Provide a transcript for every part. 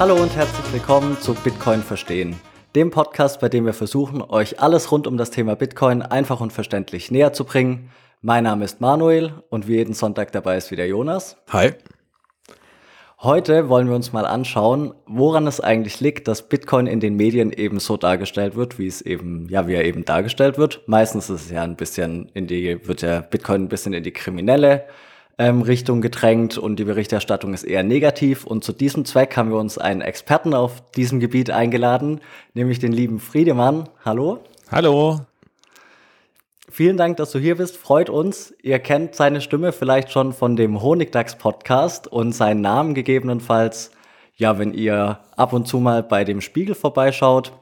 Hallo und herzlich willkommen zu Bitcoin Verstehen, dem Podcast, bei dem wir versuchen, euch alles rund um das Thema Bitcoin einfach und verständlich näher zu bringen. Mein Name ist Manuel und wie jeden Sonntag dabei ist wieder Jonas. Hi. Heute wollen wir uns mal anschauen, woran es eigentlich liegt, dass Bitcoin in den Medien eben so dargestellt wird, wie es eben, ja, wie er eben dargestellt wird. Meistens ist es ja ein bisschen in die, wird ja Bitcoin ein bisschen in die kriminelle ähm, Richtung gedrängt und die Berichterstattung ist eher negativ. Und zu diesem Zweck haben wir uns einen Experten auf diesem Gebiet eingeladen, nämlich den lieben Friedemann. Hallo. Hallo. Vielen Dank, dass du hier bist. Freut uns. Ihr kennt seine Stimme vielleicht schon von dem Honigdachs Podcast und seinen Namen gegebenenfalls, ja, wenn ihr ab und zu mal bei dem Spiegel vorbeischaut.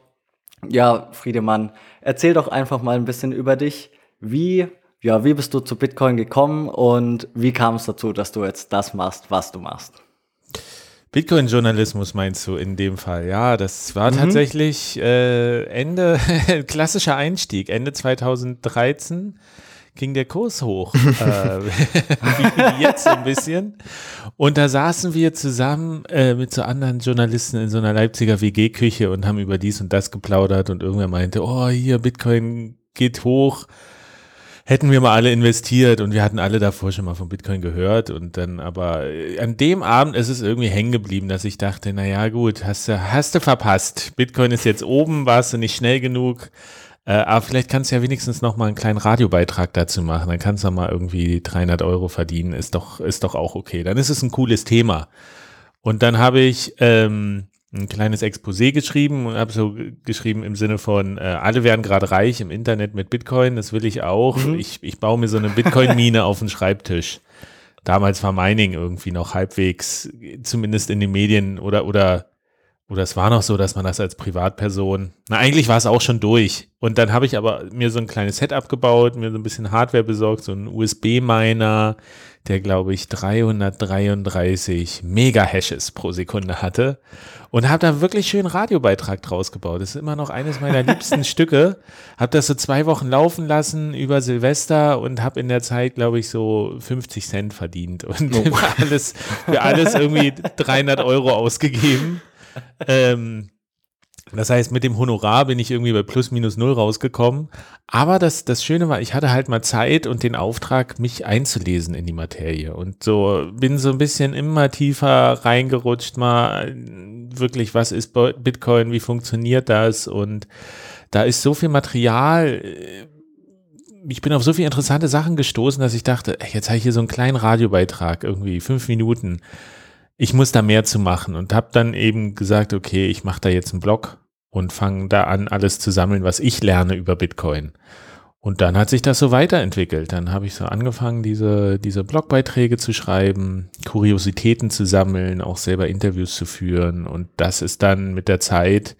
Ja, Friedemann, erzähl doch einfach mal ein bisschen über dich. Wie ja, wie bist du zu Bitcoin gekommen und wie kam es dazu, dass du jetzt das machst, was du machst? Bitcoin-Journalismus meinst du in dem Fall? Ja, das war mhm. tatsächlich äh, Ende, klassischer Einstieg, Ende 2013 ging der Kurs hoch, äh, wie jetzt ein bisschen. Und da saßen wir zusammen äh, mit so anderen Journalisten in so einer Leipziger WG-Küche und haben über dies und das geplaudert und irgendwer meinte, oh, hier Bitcoin geht hoch hätten wir mal alle investiert und wir hatten alle davor schon mal von Bitcoin gehört und dann aber äh, an dem Abend ist es irgendwie hängen geblieben, dass ich dachte, naja gut, hast du, hast du verpasst. Bitcoin ist jetzt oben, warst du nicht schnell genug. Äh, aber vielleicht kannst du ja wenigstens noch mal einen kleinen Radiobeitrag dazu machen. Dann kannst du mal irgendwie 300 Euro verdienen. Ist doch, ist doch auch okay. Dann ist es ein cooles Thema. Und dann habe ich ähm, ein kleines Exposé geschrieben und habe so geschrieben im Sinne von, äh, alle werden gerade reich im Internet mit Bitcoin, das will ich auch. Mhm. Ich, ich baue mir so eine Bitcoin-Mine auf den Schreibtisch. Damals war Mining irgendwie noch halbwegs, zumindest in den Medien oder, oder, oder es war noch so, dass man das als Privatperson, na eigentlich war es auch schon durch. Und dann habe ich aber mir so ein kleines Setup gebaut, mir so ein bisschen Hardware besorgt, so ein USB-Miner, der glaube ich 333 Mega-Hashes pro Sekunde hatte und habe da wirklich schön Radiobeitrag draus gebaut. Das ist immer noch eines meiner liebsten Stücke. Habe das so zwei Wochen laufen lassen über Silvester und habe in der Zeit, glaube ich, so 50 Cent verdient und oh. für, alles, für alles irgendwie 300 Euro ausgegeben. Ähm, das heißt, mit dem Honorar bin ich irgendwie bei plus minus null rausgekommen. Aber das, das Schöne war, ich hatte halt mal Zeit und den Auftrag, mich einzulesen in die Materie. Und so bin so ein bisschen immer tiefer reingerutscht, mal wirklich, was ist Bitcoin, wie funktioniert das? Und da ist so viel Material. Äh, ich bin auf so viele interessante Sachen gestoßen, dass ich dachte, jetzt habe ich hier so einen kleinen Radiobeitrag, irgendwie fünf Minuten ich muss da mehr zu machen und habe dann eben gesagt, okay, ich mache da jetzt einen Blog und fange da an, alles zu sammeln, was ich lerne über Bitcoin. Und dann hat sich das so weiterentwickelt. Dann habe ich so angefangen, diese, diese Blogbeiträge zu schreiben, Kuriositäten zu sammeln, auch selber Interviews zu führen. Und das ist dann mit der Zeit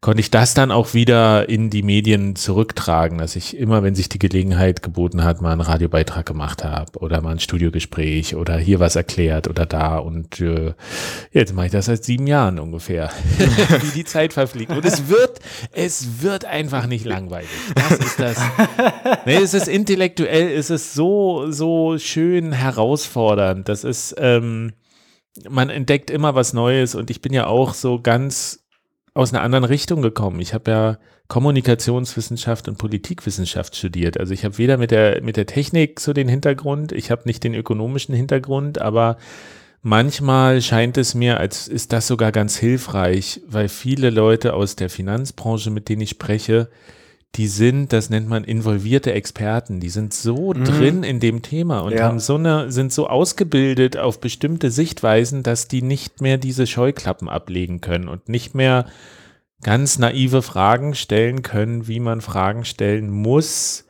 konnte ich das dann auch wieder in die Medien zurücktragen, dass ich immer, wenn sich die Gelegenheit geboten hat, mal einen Radiobeitrag gemacht habe oder mal ein Studiogespräch oder hier was erklärt oder da und äh, jetzt mache ich das seit sieben Jahren ungefähr, wie die Zeit verfliegt und es wird, es wird einfach nicht langweilig. Das ist das. Nee, es ist intellektuell, es ist so, so schön herausfordernd. Das ist, ähm, man entdeckt immer was Neues und ich bin ja auch so ganz aus einer anderen Richtung gekommen. Ich habe ja Kommunikationswissenschaft und Politikwissenschaft studiert. Also ich habe weder mit der, mit der Technik so den Hintergrund, ich habe nicht den ökonomischen Hintergrund, aber manchmal scheint es mir, als ist das sogar ganz hilfreich, weil viele Leute aus der Finanzbranche, mit denen ich spreche, die sind, das nennt man involvierte Experten, die sind so mhm. drin in dem Thema und ja. haben so eine, sind so ausgebildet auf bestimmte Sichtweisen, dass die nicht mehr diese Scheuklappen ablegen können und nicht mehr ganz naive Fragen stellen können, wie man Fragen stellen muss,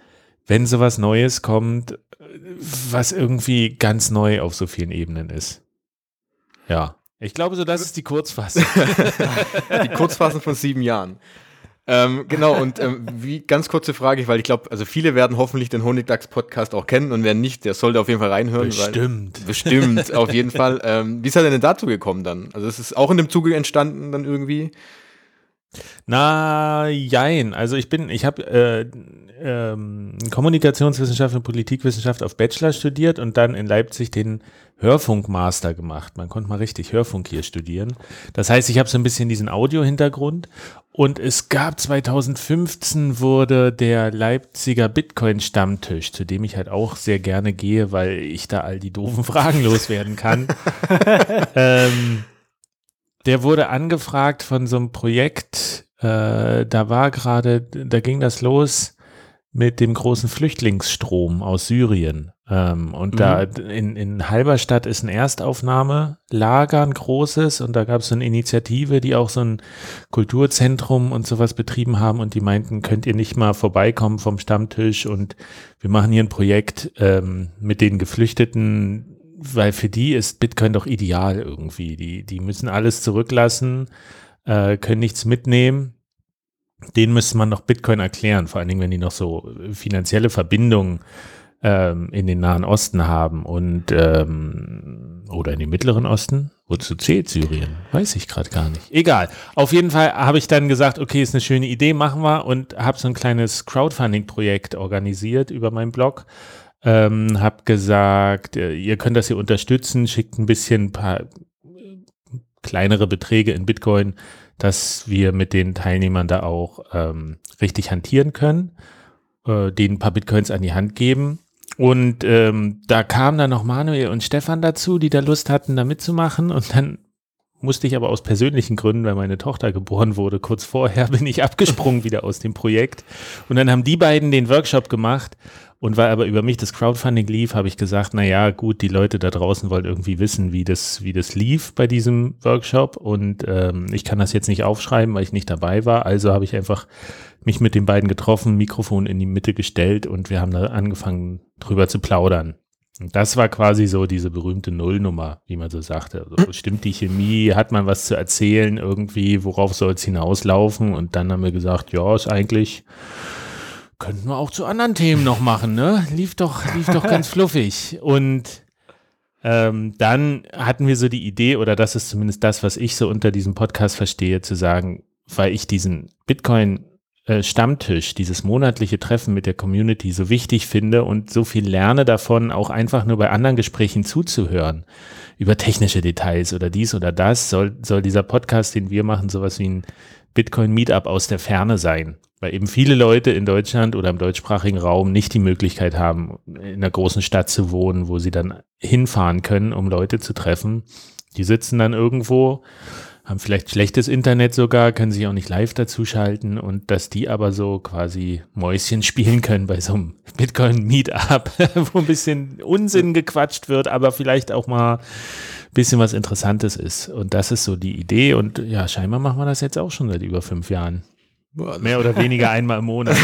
wenn sowas Neues kommt, was irgendwie ganz neu auf so vielen Ebenen ist. Ja. Ich glaube, so das ist die Kurzfassung. die Kurzfassung von sieben Jahren. Ähm, genau, und ähm, wie ganz kurze Frage, weil ich glaube, also viele werden hoffentlich den Honigdachs-Podcast auch kennen und wer nicht, der sollte auf jeden Fall reinhören. Bestimmt. Weil, bestimmt, auf jeden Fall. Ähm, wie ist er denn dazu gekommen dann? Also es ist auch in dem Zuge entstanden dann irgendwie? Na, jein. Also ich bin, ich habe äh, ähm, Kommunikationswissenschaft und Politikwissenschaft auf Bachelor studiert und dann in Leipzig den Hörfunkmaster gemacht. Man konnte mal richtig Hörfunk hier studieren. Das heißt, ich habe so ein bisschen diesen Audio-Hintergrund und es gab 2015 wurde der Leipziger Bitcoin-Stammtisch, zu dem ich halt auch sehr gerne gehe, weil ich da all die doofen Fragen loswerden kann. ähm, der wurde angefragt von so einem Projekt, äh, da war gerade, da ging das los mit dem großen Flüchtlingsstrom aus Syrien. Ähm, und mhm. da in, in Halberstadt ist ein Erstaufnahmelager, ein großes, und da gab es so eine Initiative, die auch so ein Kulturzentrum und sowas betrieben haben und die meinten, könnt ihr nicht mal vorbeikommen vom Stammtisch und wir machen hier ein Projekt ähm, mit den Geflüchteten, weil für die ist Bitcoin doch ideal irgendwie. Die, die müssen alles zurücklassen, äh, können nichts mitnehmen denen müsste man noch Bitcoin erklären, vor allen Dingen, wenn die noch so finanzielle Verbindungen ähm, in den Nahen Osten haben und ähm, oder in den Mittleren Osten. Wozu zählt Syrien? Weiß ich gerade gar nicht. Egal. Auf jeden Fall habe ich dann gesagt, okay, ist eine schöne Idee, machen wir und habe so ein kleines Crowdfunding-Projekt organisiert über meinen Blog. Ähm, habe gesagt, äh, ihr könnt das hier unterstützen, schickt ein bisschen paar äh, kleinere Beträge in Bitcoin dass wir mit den Teilnehmern da auch ähm, richtig hantieren können, äh, denen ein paar Bitcoins an die Hand geben. Und ähm, da kamen dann noch Manuel und Stefan dazu, die da Lust hatten, da mitzumachen. Und dann musste ich aber aus persönlichen Gründen, weil meine Tochter geboren wurde, kurz vorher bin ich abgesprungen wieder aus dem Projekt. Und dann haben die beiden den Workshop gemacht und weil aber über mich das Crowdfunding lief, habe ich gesagt, na ja, gut, die Leute da draußen wollen irgendwie wissen, wie das, wie das lief bei diesem Workshop. Und ähm, ich kann das jetzt nicht aufschreiben, weil ich nicht dabei war. Also habe ich einfach mich mit den beiden getroffen, Mikrofon in die Mitte gestellt und wir haben da angefangen, drüber zu plaudern. Und das war quasi so diese berühmte Nullnummer, wie man so sagte. Also stimmt die Chemie, hat man was zu erzählen irgendwie, worauf soll es hinauslaufen? Und dann haben wir gesagt, ja, ist eigentlich Könnten wir auch zu anderen Themen noch machen, ne? Lief doch, lief doch ganz fluffig. Und ähm, dann hatten wir so die Idee, oder das ist zumindest das, was ich so unter diesem Podcast verstehe, zu sagen, weil ich diesen Bitcoin äh, Stammtisch, dieses monatliche Treffen mit der Community so wichtig finde und so viel lerne davon, auch einfach nur bei anderen Gesprächen zuzuhören, über technische Details oder dies oder das, soll, soll dieser Podcast, den wir machen, sowas wie ein Bitcoin Meetup aus der Ferne sein weil eben viele Leute in Deutschland oder im deutschsprachigen Raum nicht die Möglichkeit haben, in einer großen Stadt zu wohnen, wo sie dann hinfahren können, um Leute zu treffen. Die sitzen dann irgendwo, haben vielleicht schlechtes Internet sogar, können sich auch nicht live dazuschalten und dass die aber so quasi Mäuschen spielen können bei so einem Bitcoin-Meetup, wo ein bisschen Unsinn gequatscht wird, aber vielleicht auch mal ein bisschen was Interessantes ist. Und das ist so die Idee und ja, scheinbar machen wir das jetzt auch schon seit über fünf Jahren. Mehr oder weniger einmal im Monat.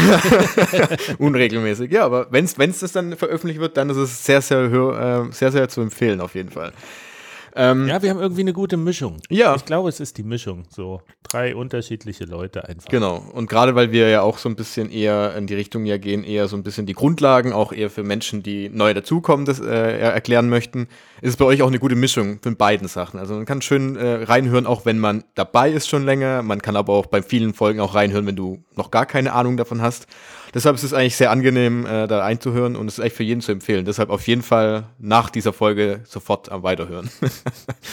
Unregelmäßig, ja, aber wenn es das dann veröffentlicht wird, dann ist es sehr, sehr, äh, sehr, sehr zu empfehlen, auf jeden Fall. Ähm, ja, wir haben irgendwie eine gute Mischung. Ja. Ich glaube, es ist die Mischung. So drei unterschiedliche Leute einfach. Genau. Und gerade weil wir ja auch so ein bisschen eher in die Richtung ja gehen, eher so ein bisschen die Grundlagen, auch eher für Menschen, die neu dazukommen, das äh, erklären möchten, ist es bei euch auch eine gute Mischung von beiden Sachen. Also man kann schön äh, reinhören, auch wenn man dabei ist schon länger. Man kann aber auch bei vielen Folgen auch reinhören, wenn du noch gar keine Ahnung davon hast. Deshalb ist es eigentlich sehr angenehm, äh, da einzuhören und es ist echt für jeden zu empfehlen. Deshalb auf jeden Fall nach dieser Folge sofort am Weiterhören.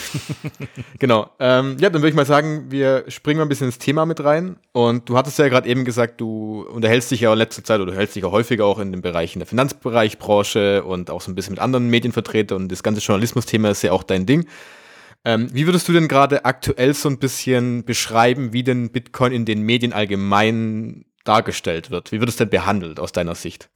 genau. Ähm, ja, dann würde ich mal sagen, wir springen mal ein bisschen ins Thema mit rein. Und du hattest ja gerade eben gesagt, du unterhältst dich ja in letzter Zeit oder hältst dich ja häufiger auch in den Bereichen der Finanzbereichbranche und auch so ein bisschen mit anderen Medienvertretern und das ganze Journalismusthema ist ja auch dein Ding. Ähm, wie würdest du denn gerade aktuell so ein bisschen beschreiben, wie denn Bitcoin in den Medien allgemein dargestellt wird. Wie wird es denn behandelt aus deiner Sicht?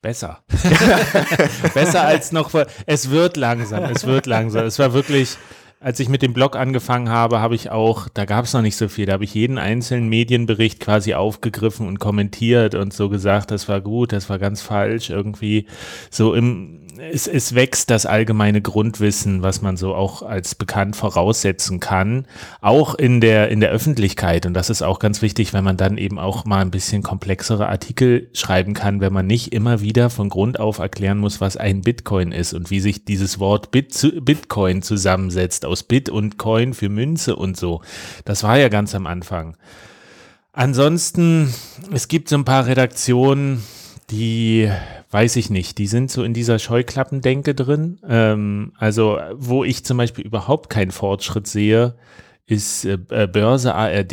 Besser. Besser als noch vor. Es wird langsam, es wird langsam. Es war wirklich, als ich mit dem Blog angefangen habe, habe ich auch, da gab es noch nicht so viel, da habe ich jeden einzelnen Medienbericht quasi aufgegriffen und kommentiert und so gesagt, das war gut, das war ganz falsch, irgendwie so im, es, es wächst das allgemeine Grundwissen, was man so auch als bekannt voraussetzen kann, auch in der, in der Öffentlichkeit. Und das ist auch ganz wichtig, wenn man dann eben auch mal ein bisschen komplexere Artikel schreiben kann, wenn man nicht immer wieder von Grund auf erklären muss, was ein Bitcoin ist und wie sich dieses Wort Bit zu, Bitcoin zusammensetzt aus Bit und Coin für Münze und so. Das war ja ganz am Anfang. Ansonsten, es gibt so ein paar Redaktionen, die weiß ich nicht, die sind so in dieser Scheuklappendenke drin. Ähm, also, wo ich zum Beispiel überhaupt keinen Fortschritt sehe, ist äh, äh Börse ARD,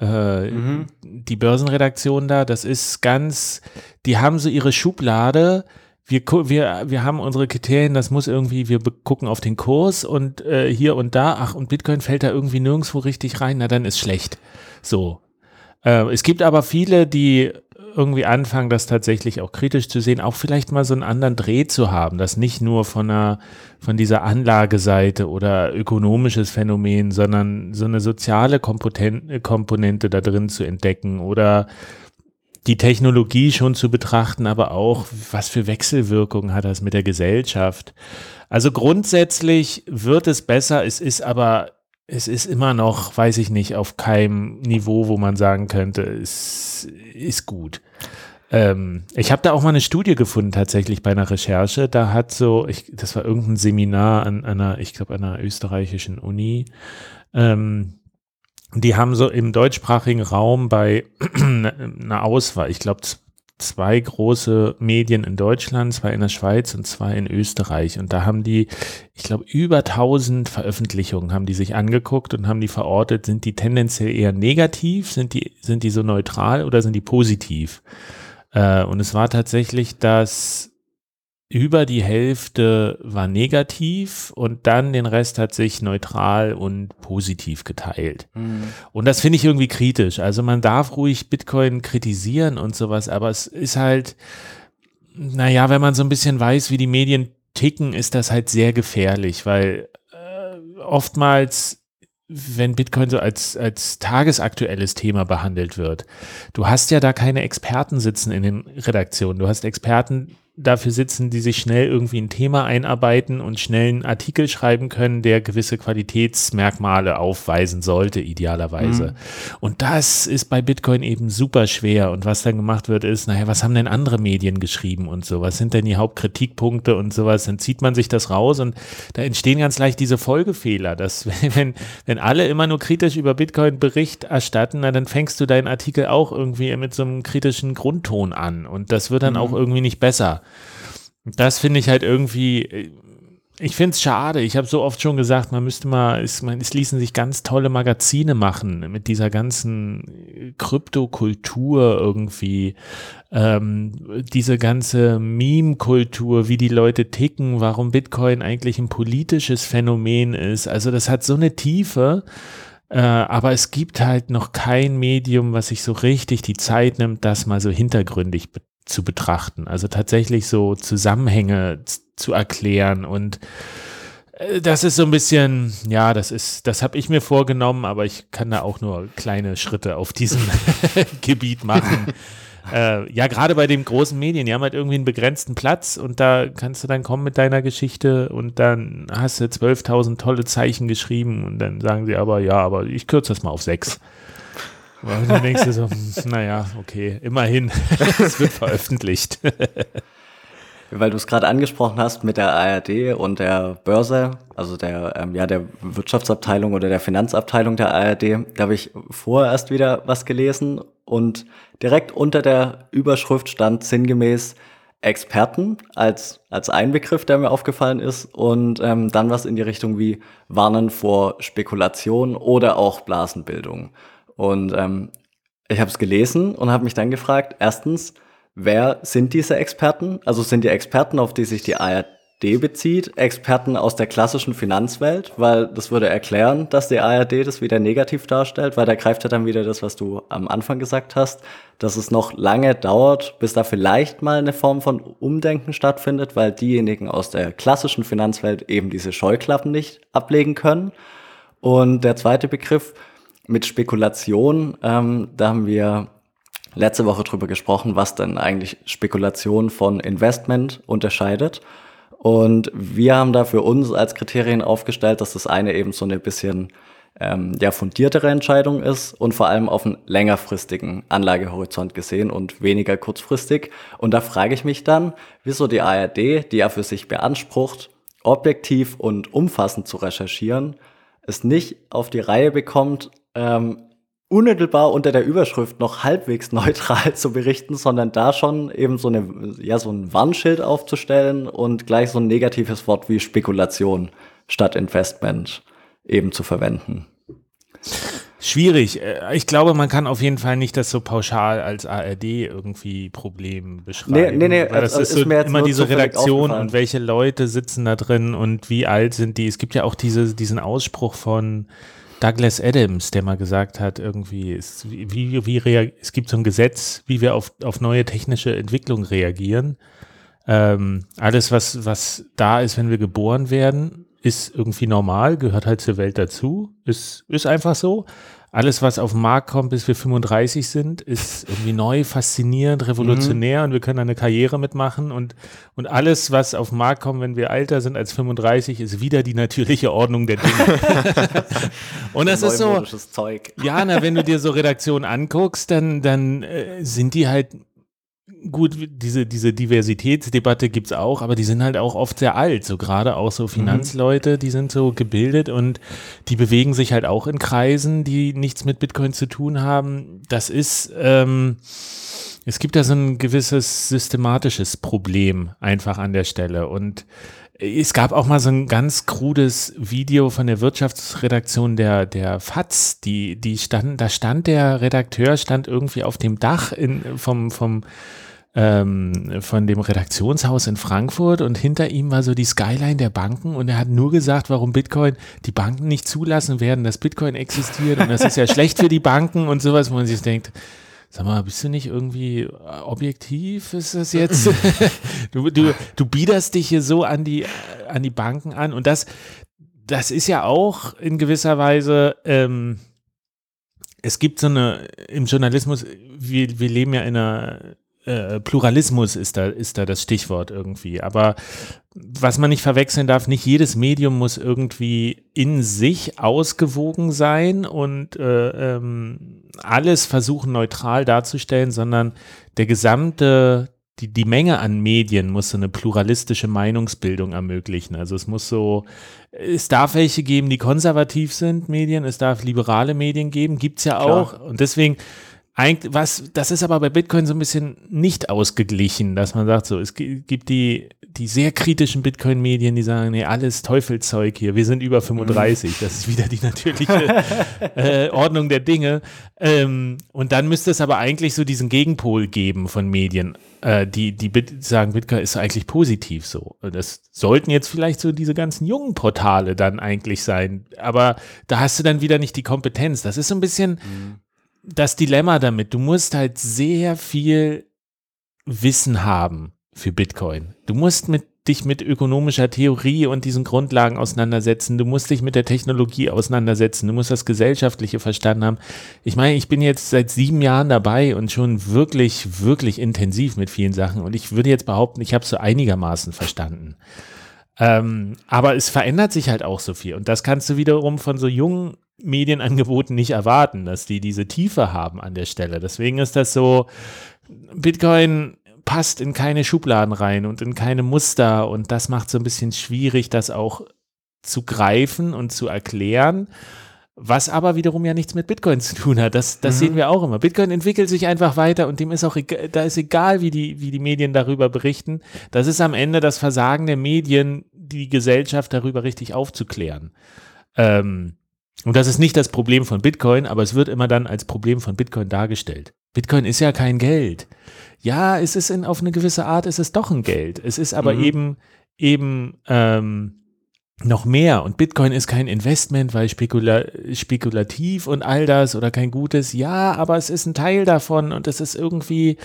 äh, mhm. die Börsenredaktion da, das ist ganz, die haben so ihre Schublade, wir, wir, wir haben unsere Kriterien, das muss irgendwie, wir gucken auf den Kurs und äh, hier und da, ach, und Bitcoin fällt da irgendwie nirgendwo richtig rein, na dann ist schlecht. So. Äh, es gibt aber viele, die irgendwie anfangen, das tatsächlich auch kritisch zu sehen, auch vielleicht mal so einen anderen Dreh zu haben, das nicht nur von einer, von dieser Anlageseite oder ökonomisches Phänomen, sondern so eine soziale Komponente da drin zu entdecken oder die Technologie schon zu betrachten, aber auch, was für Wechselwirkungen hat das mit der Gesellschaft. Also grundsätzlich wird es besser, es ist aber es ist immer noch, weiß ich nicht, auf keinem Niveau, wo man sagen könnte, es ist gut. Ähm, ich habe da auch mal eine Studie gefunden, tatsächlich bei einer Recherche. Da hat so, ich, das war irgendein Seminar an einer, ich glaube, einer österreichischen Uni. Ähm, die haben so im deutschsprachigen Raum bei einer Auswahl, ich glaube, zwei große Medien in Deutschland, zwei in der Schweiz und zwei in Österreich. Und da haben die, ich glaube, über 1000 Veröffentlichungen haben die sich angeguckt und haben die verortet, sind die tendenziell eher negativ, sind die, sind die so neutral oder sind die positiv? Äh, und es war tatsächlich, dass über die Hälfte war negativ und dann den Rest hat sich neutral und positiv geteilt. Mhm. Und das finde ich irgendwie kritisch. Also man darf ruhig Bitcoin kritisieren und sowas, aber es ist halt, naja, wenn man so ein bisschen weiß, wie die Medien ticken, ist das halt sehr gefährlich, weil äh, oftmals wenn Bitcoin so als, als tagesaktuelles Thema behandelt wird. Du hast ja da keine Experten sitzen in den Redaktionen. Du hast Experten, dafür sitzen, die sich schnell irgendwie ein Thema einarbeiten und schnell einen Artikel schreiben können, der gewisse Qualitätsmerkmale aufweisen sollte, idealerweise. Mhm. Und das ist bei Bitcoin eben super schwer. Und was dann gemacht wird, ist, naja, was haben denn andere Medien geschrieben und so? Was sind denn die Hauptkritikpunkte und sowas? Dann zieht man sich das raus und da entstehen ganz leicht diese Folgefehler, dass wenn, wenn alle immer nur kritisch über Bitcoin Bericht erstatten, na, dann fängst du deinen Artikel auch irgendwie mit so einem kritischen Grundton an. Und das wird dann mhm. auch irgendwie nicht besser. Das finde ich halt irgendwie, ich finde es schade. Ich habe so oft schon gesagt, man müsste mal, es, man, es ließen sich ganz tolle Magazine machen mit dieser ganzen Kryptokultur irgendwie, ähm, diese ganze Meme-Kultur, wie die Leute ticken, warum Bitcoin eigentlich ein politisches Phänomen ist. Also das hat so eine Tiefe. Äh, aber es gibt halt noch kein Medium, was sich so richtig die Zeit nimmt, das mal so hintergründig zu betrachten. Also tatsächlich so Zusammenhänge zu erklären und äh, das ist so ein bisschen, ja, das ist, das habe ich mir vorgenommen, aber ich kann da auch nur kleine Schritte auf diesem Gebiet machen. äh, ja, gerade bei den großen Medien, die haben halt irgendwie einen begrenzten Platz und da kannst du dann kommen mit deiner Geschichte und dann hast du 12.000 tolle Zeichen geschrieben und dann sagen sie aber, ja, aber ich kürze das mal auf sechs. Und dann denkst du so, hm, naja, okay, immerhin, es wird veröffentlicht. Weil du es gerade angesprochen hast mit der ARD und der Börse, also der, ähm, ja, der Wirtschaftsabteilung oder der Finanzabteilung der ARD, da habe ich vorerst wieder was gelesen und direkt unter der Überschrift stand sinngemäß Experten als, als ein Begriff, der mir aufgefallen ist und ähm, dann was in die Richtung wie Warnen vor Spekulation oder auch Blasenbildung. Und ähm, ich habe es gelesen und habe mich dann gefragt, erstens, wer sind diese Experten? Also sind die Experten, auf die sich die ARD bezieht, Experten aus der klassischen Finanzwelt, weil das würde erklären, dass die ARD das wieder negativ darstellt, weil da greift ja dann wieder das, was du am Anfang gesagt hast, dass es noch lange dauert, bis da vielleicht mal eine Form von Umdenken stattfindet, weil diejenigen aus der klassischen Finanzwelt eben diese Scheuklappen nicht ablegen können. Und der zweite Begriff, mit Spekulation, ähm, da haben wir letzte Woche drüber gesprochen, was denn eigentlich Spekulation von Investment unterscheidet. Und wir haben da für uns als Kriterien aufgestellt, dass das eine eben so eine bisschen ähm, ja, fundiertere Entscheidung ist und vor allem auf einen längerfristigen Anlagehorizont gesehen und weniger kurzfristig. Und da frage ich mich dann, wieso die ARD, die ja für sich beansprucht, objektiv und umfassend zu recherchieren, es nicht auf die Reihe bekommt, ähm, unmittelbar unter der Überschrift noch halbwegs neutral zu berichten, sondern da schon eben so eine, ja, so ein Warnschild aufzustellen und gleich so ein negatives Wort wie Spekulation statt Investment eben zu verwenden. Schwierig. Äh, ich glaube, man kann auf jeden Fall nicht das so pauschal als ARD irgendwie Problem beschreiben. Nee, nee, nee. Weil das also ist, ist so immer diese Redaktion und welche Leute sitzen da drin und wie alt sind die. Es gibt ja auch diese, diesen Ausspruch von Douglas Adams, der mal gesagt hat, irgendwie, wie, wie, wie es gibt so ein Gesetz, wie wir auf, auf neue technische Entwicklung reagieren. Ähm, alles, was, was da ist, wenn wir geboren werden, ist irgendwie normal, gehört halt zur Welt dazu, ist, ist einfach so. Alles, was auf den Markt kommt, bis wir 35 sind, ist irgendwie neu, faszinierend, revolutionär mhm. und wir können eine Karriere mitmachen und, und alles, was auf den Markt kommt, wenn wir älter sind als 35, ist wieder die natürliche Ordnung der Dinge. und das ist so, Zeug. ja, na, wenn du dir so Redaktionen anguckst, dann, dann äh, sind die halt gut, diese, diese Diversitätsdebatte gibt es auch, aber die sind halt auch oft sehr alt. So gerade auch so mhm. Finanzleute, die sind so gebildet und die bewegen sich halt auch in Kreisen, die nichts mit Bitcoin zu tun haben. Das ist, ähm, es gibt da so ein gewisses systematisches Problem einfach an der Stelle. Und es gab auch mal so ein ganz krudes Video von der Wirtschaftsredaktion der, der FAZ, die, die standen, da stand der Redakteur, stand irgendwie auf dem Dach in, vom, vom, ähm, von dem Redaktionshaus in Frankfurt und hinter ihm war so die Skyline der Banken und er hat nur gesagt, warum Bitcoin die Banken nicht zulassen werden, dass Bitcoin existiert und das ist ja schlecht für die Banken und sowas, wo man sich denkt, Sag mal, bist du nicht irgendwie äh, objektiv? Ist das jetzt? du, du, du biederst dich hier so an die, an die Banken an. Und das, das ist ja auch in gewisser Weise, ähm, es gibt so eine, im Journalismus, wir, wir leben ja in einer äh, Pluralismus ist da, ist da das Stichwort irgendwie. Aber was man nicht verwechseln darf, nicht jedes Medium muss irgendwie in sich ausgewogen sein und äh, ähm, alles versuchen neutral darzustellen, sondern der gesamte, die, die Menge an Medien muss so eine pluralistische Meinungsbildung ermöglichen. Also es muss so, es darf welche geben, die konservativ sind, Medien, es darf liberale Medien geben, gibt es ja auch. Klar. Und deswegen eigentlich, was, das ist aber bei Bitcoin so ein bisschen nicht ausgeglichen, dass man sagt, so, es gibt die, die sehr kritischen Bitcoin-Medien, die sagen, nee, alles Teufelzeug hier, wir sind über 35, das ist wieder die natürliche äh, Ordnung der Dinge. Ähm, und dann müsste es aber eigentlich so diesen Gegenpol geben von Medien, äh, die, die sagen, Bitcoin ist eigentlich positiv so. Das sollten jetzt vielleicht so diese ganzen jungen Portale dann eigentlich sein, aber da hast du dann wieder nicht die Kompetenz. Das ist so ein bisschen, mhm das Dilemma damit. Du musst halt sehr viel Wissen haben für Bitcoin. Du musst mit, dich mit ökonomischer Theorie und diesen Grundlagen auseinandersetzen. Du musst dich mit der Technologie auseinandersetzen. Du musst das Gesellschaftliche verstanden haben. Ich meine, ich bin jetzt seit sieben Jahren dabei und schon wirklich, wirklich intensiv mit vielen Sachen. Und ich würde jetzt behaupten, ich habe es so einigermaßen verstanden. Ähm, aber es verändert sich halt auch so viel. Und das kannst du wiederum von so jungen Medienangeboten nicht erwarten, dass die diese Tiefe haben an der Stelle. Deswegen ist das so, Bitcoin passt in keine Schubladen rein und in keine Muster und das macht so ein bisschen schwierig, das auch zu greifen und zu erklären. Was aber wiederum ja nichts mit Bitcoin zu tun hat. Das, das mhm. sehen wir auch immer. Bitcoin entwickelt sich einfach weiter und dem ist auch egal, da ist egal, wie die, wie die Medien darüber berichten. Das ist am Ende das Versagen der Medien, die Gesellschaft darüber richtig aufzuklären. Ähm, und das ist nicht das Problem von Bitcoin, aber es wird immer dann als Problem von Bitcoin dargestellt. Bitcoin ist ja kein Geld. Ja, es ist in, auf eine gewisse Art, es ist doch ein Geld. Es ist aber mhm. eben, eben ähm, noch mehr. Und Bitcoin ist kein Investment, weil spekula spekulativ und all das oder kein gutes. Ja, aber es ist ein Teil davon und es ist irgendwie.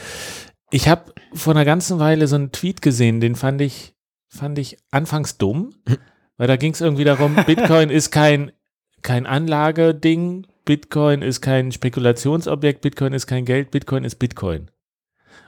Ich habe vor einer ganzen Weile so einen Tweet gesehen, den fand ich, fand ich anfangs dumm, hm. weil da ging es irgendwie darum, Bitcoin ist kein kein Anlageding, Bitcoin ist kein Spekulationsobjekt, Bitcoin ist kein Geld, Bitcoin ist Bitcoin.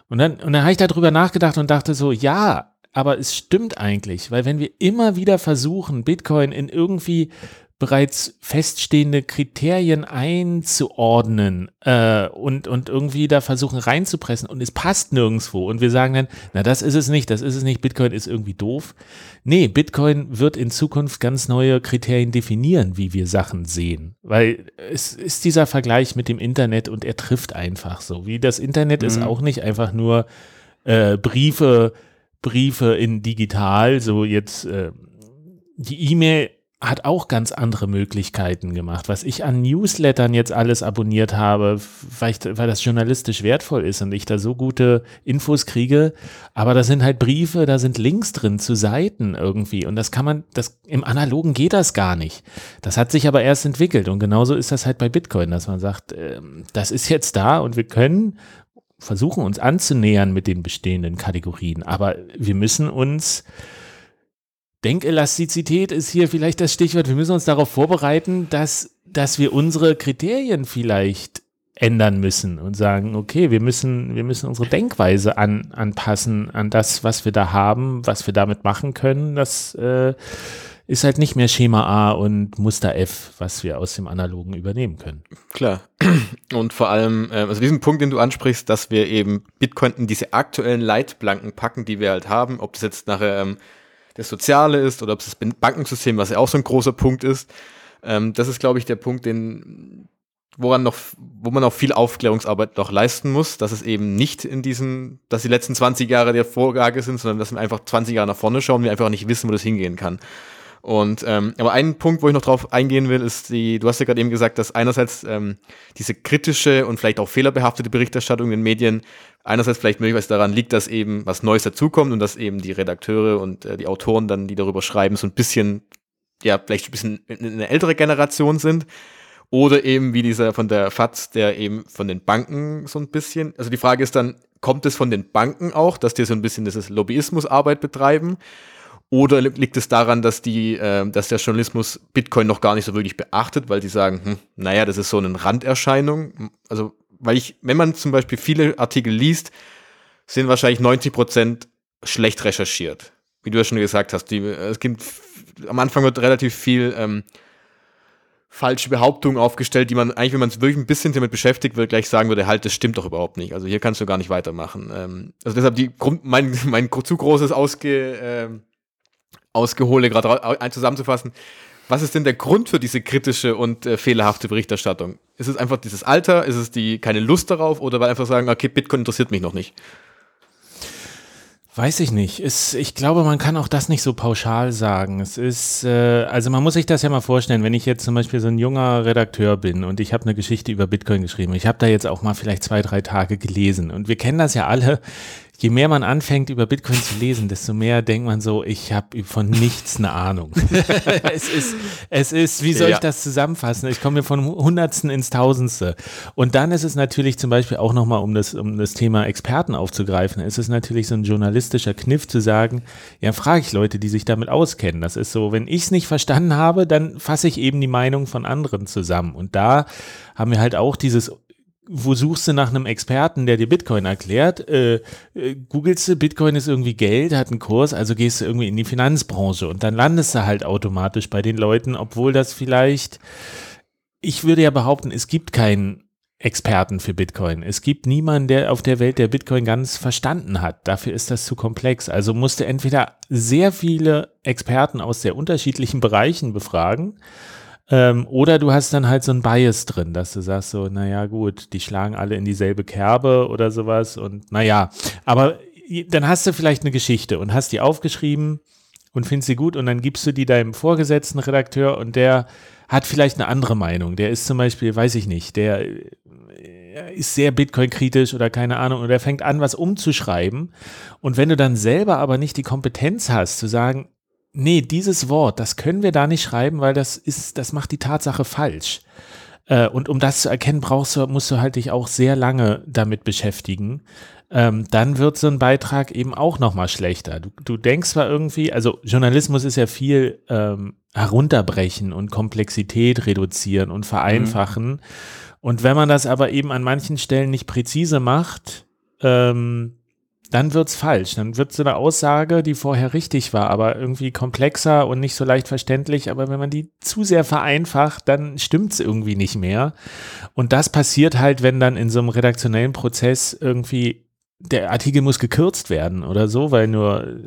Und dann, und dann habe ich darüber nachgedacht und dachte so, ja, aber es stimmt eigentlich, weil wenn wir immer wieder versuchen, Bitcoin in irgendwie bereits feststehende Kriterien einzuordnen äh, und, und irgendwie da versuchen reinzupressen und es passt nirgendwo und wir sagen dann, na das ist es nicht, das ist es nicht, Bitcoin ist irgendwie doof. Nee, Bitcoin wird in Zukunft ganz neue Kriterien definieren, wie wir Sachen sehen, weil es ist dieser Vergleich mit dem Internet und er trifft einfach so, wie das Internet mhm. ist auch nicht einfach nur äh, Briefe, Briefe in digital, so jetzt äh, die E-Mail hat auch ganz andere Möglichkeiten gemacht. Was ich an Newslettern jetzt alles abonniert habe, weil, ich, weil das journalistisch wertvoll ist und ich da so gute Infos kriege. Aber da sind halt Briefe, da sind Links drin zu Seiten irgendwie. Und das kann man, das, im Analogen geht das gar nicht. Das hat sich aber erst entwickelt. Und genauso ist das halt bei Bitcoin, dass man sagt, äh, das ist jetzt da und wir können versuchen uns anzunähern mit den bestehenden Kategorien. Aber wir müssen uns Denkelastizität ist hier vielleicht das Stichwort. Wir müssen uns darauf vorbereiten, dass, dass wir unsere Kriterien vielleicht ändern müssen und sagen, okay, wir müssen, wir müssen unsere Denkweise an, anpassen an das, was wir da haben, was wir damit machen können. Das äh, ist halt nicht mehr Schema A und Muster F, was wir aus dem Analogen übernehmen können. Klar. Und vor allem, äh, also diesen Punkt, den du ansprichst, dass wir eben Bitcoin in diese aktuellen Leitplanken packen, die wir halt haben, ob das jetzt nachher ähm, das Soziale ist oder ob es das Bankensystem, was ja auch so ein großer Punkt ist. Ähm, das ist, glaube ich, der Punkt, den, woran noch, wo man noch viel Aufklärungsarbeit noch leisten muss, dass es eben nicht in diesen, dass die letzten 20 Jahre der Vorlage sind, sondern dass wir einfach 20 Jahre nach vorne schauen wir einfach nicht wissen, wo das hingehen kann. Und ähm, aber ein Punkt, wo ich noch drauf eingehen will, ist die, du hast ja gerade eben gesagt, dass einerseits ähm, diese kritische und vielleicht auch fehlerbehaftete Berichterstattung in den Medien einerseits vielleicht möglicherweise daran liegt, dass eben was Neues dazukommt und dass eben die Redakteure und äh, die Autoren dann, die darüber schreiben, so ein bisschen, ja, vielleicht ein bisschen eine ältere Generation sind. Oder eben wie dieser von der FATS, der eben von den Banken so ein bisschen, also die Frage ist dann, kommt es von den Banken auch, dass die so ein bisschen dieses Lobbyismusarbeit betreiben? Oder liegt es daran, dass die, äh, dass der Journalismus Bitcoin noch gar nicht so wirklich beachtet, weil sie sagen, hm, naja, das ist so eine Randerscheinung. Also, weil ich, wenn man zum Beispiel viele Artikel liest, sind wahrscheinlich 90 Prozent schlecht recherchiert. Wie du ja schon gesagt hast, die, es gibt, am Anfang wird relativ viel ähm, falsche Behauptungen aufgestellt, die man eigentlich, wenn man es wirklich ein bisschen damit beschäftigt, wird gleich sagen würde, halt, das stimmt doch überhaupt nicht. Also hier kannst du gar nicht weitermachen. Ähm, also deshalb die Grund, mein, mein zu großes Ausge, ähm, Ausgehole gerade zusammenzufassen. Was ist denn der Grund für diese kritische und äh, fehlerhafte Berichterstattung? Ist es einfach dieses Alter? Ist es die keine Lust darauf oder weil einfach sagen, okay, Bitcoin interessiert mich noch nicht? Weiß ich nicht. Es, ich glaube, man kann auch das nicht so pauschal sagen. Es ist, äh, also man muss sich das ja mal vorstellen, wenn ich jetzt zum Beispiel so ein junger Redakteur bin und ich habe eine Geschichte über Bitcoin geschrieben. Ich habe da jetzt auch mal vielleicht zwei, drei Tage gelesen. Und wir kennen das ja alle je mehr man anfängt, über Bitcoin zu lesen, desto mehr denkt man so, ich habe von nichts eine Ahnung. es ist, es ist, wie soll ja. ich das zusammenfassen? Ich komme mir von Hundertsten ins Tausendste. Und dann ist es natürlich zum Beispiel auch nochmal, um das, um das Thema Experten aufzugreifen, ist es natürlich so ein journalistischer Kniff zu sagen, ja, frage ich Leute, die sich damit auskennen. Das ist so, wenn ich es nicht verstanden habe, dann fasse ich eben die Meinung von anderen zusammen. Und da haben wir halt auch dieses wo suchst du nach einem Experten, der dir Bitcoin erklärt? Äh, äh, googelst du, Bitcoin ist irgendwie Geld, hat einen Kurs, also gehst du irgendwie in die Finanzbranche und dann landest du halt automatisch bei den Leuten, obwohl das vielleicht, ich würde ja behaupten, es gibt keinen Experten für Bitcoin. Es gibt niemanden, der auf der Welt, der Bitcoin ganz verstanden hat. Dafür ist das zu komplex. Also musste entweder sehr viele Experten aus sehr unterschiedlichen Bereichen befragen ähm, oder du hast dann halt so ein Bias drin, dass du sagst so, naja gut, die schlagen alle in dieselbe Kerbe oder sowas und naja, aber dann hast du vielleicht eine Geschichte und hast die aufgeschrieben und findest sie gut und dann gibst du die deinem vorgesetzten Redakteur und der hat vielleicht eine andere Meinung. Der ist zum Beispiel, weiß ich nicht, der äh, ist sehr Bitcoin-kritisch oder keine Ahnung und der fängt an, was umzuschreiben. Und wenn du dann selber aber nicht die Kompetenz hast, zu sagen, nee, dieses Wort, das können wir da nicht schreiben, weil das ist, das macht die Tatsache falsch. Äh, und um das zu erkennen, brauchst du, musst du halt dich auch sehr lange damit beschäftigen. Ähm, dann wird so ein Beitrag eben auch nochmal schlechter. Du, du denkst zwar irgendwie, also Journalismus ist ja viel ähm, herunterbrechen und Komplexität reduzieren und vereinfachen. Mhm. Und wenn man das aber eben an manchen Stellen nicht präzise macht, ähm, dann wird's falsch. Dann wird so eine Aussage, die vorher richtig war, aber irgendwie komplexer und nicht so leicht verständlich. Aber wenn man die zu sehr vereinfacht, dann stimmt's irgendwie nicht mehr. Und das passiert halt, wenn dann in so einem redaktionellen Prozess irgendwie der Artikel muss gekürzt werden oder so, weil nur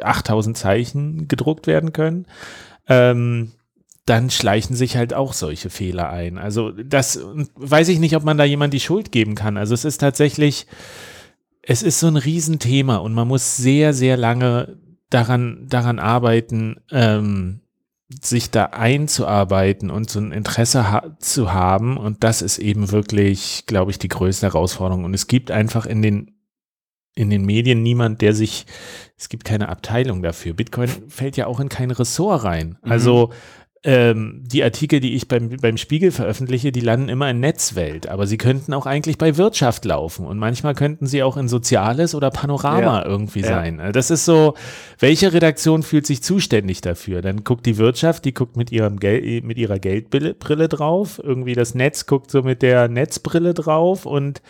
8000 Zeichen gedruckt werden können. Ähm, dann schleichen sich halt auch solche Fehler ein. Also das weiß ich nicht, ob man da jemand die Schuld geben kann. Also es ist tatsächlich, es ist so ein Riesenthema und man muss sehr, sehr lange daran, daran arbeiten, ähm, sich da einzuarbeiten und so ein Interesse ha zu haben. Und das ist eben wirklich, glaube ich, die größte Herausforderung. Und es gibt einfach in den, in den Medien niemand, der sich, es gibt keine Abteilung dafür. Bitcoin fällt ja auch in kein Ressort rein. Mhm. Ähm, die Artikel, die ich beim, beim Spiegel veröffentliche, die landen immer in Netzwelt, aber sie könnten auch eigentlich bei Wirtschaft laufen und manchmal könnten sie auch in Soziales oder Panorama ja. irgendwie ja. sein. Also das ist so, welche Redaktion fühlt sich zuständig dafür? Dann guckt die Wirtschaft, die guckt mit, ihrem Gel mit ihrer Geldbrille drauf, irgendwie das Netz guckt so mit der Netzbrille drauf und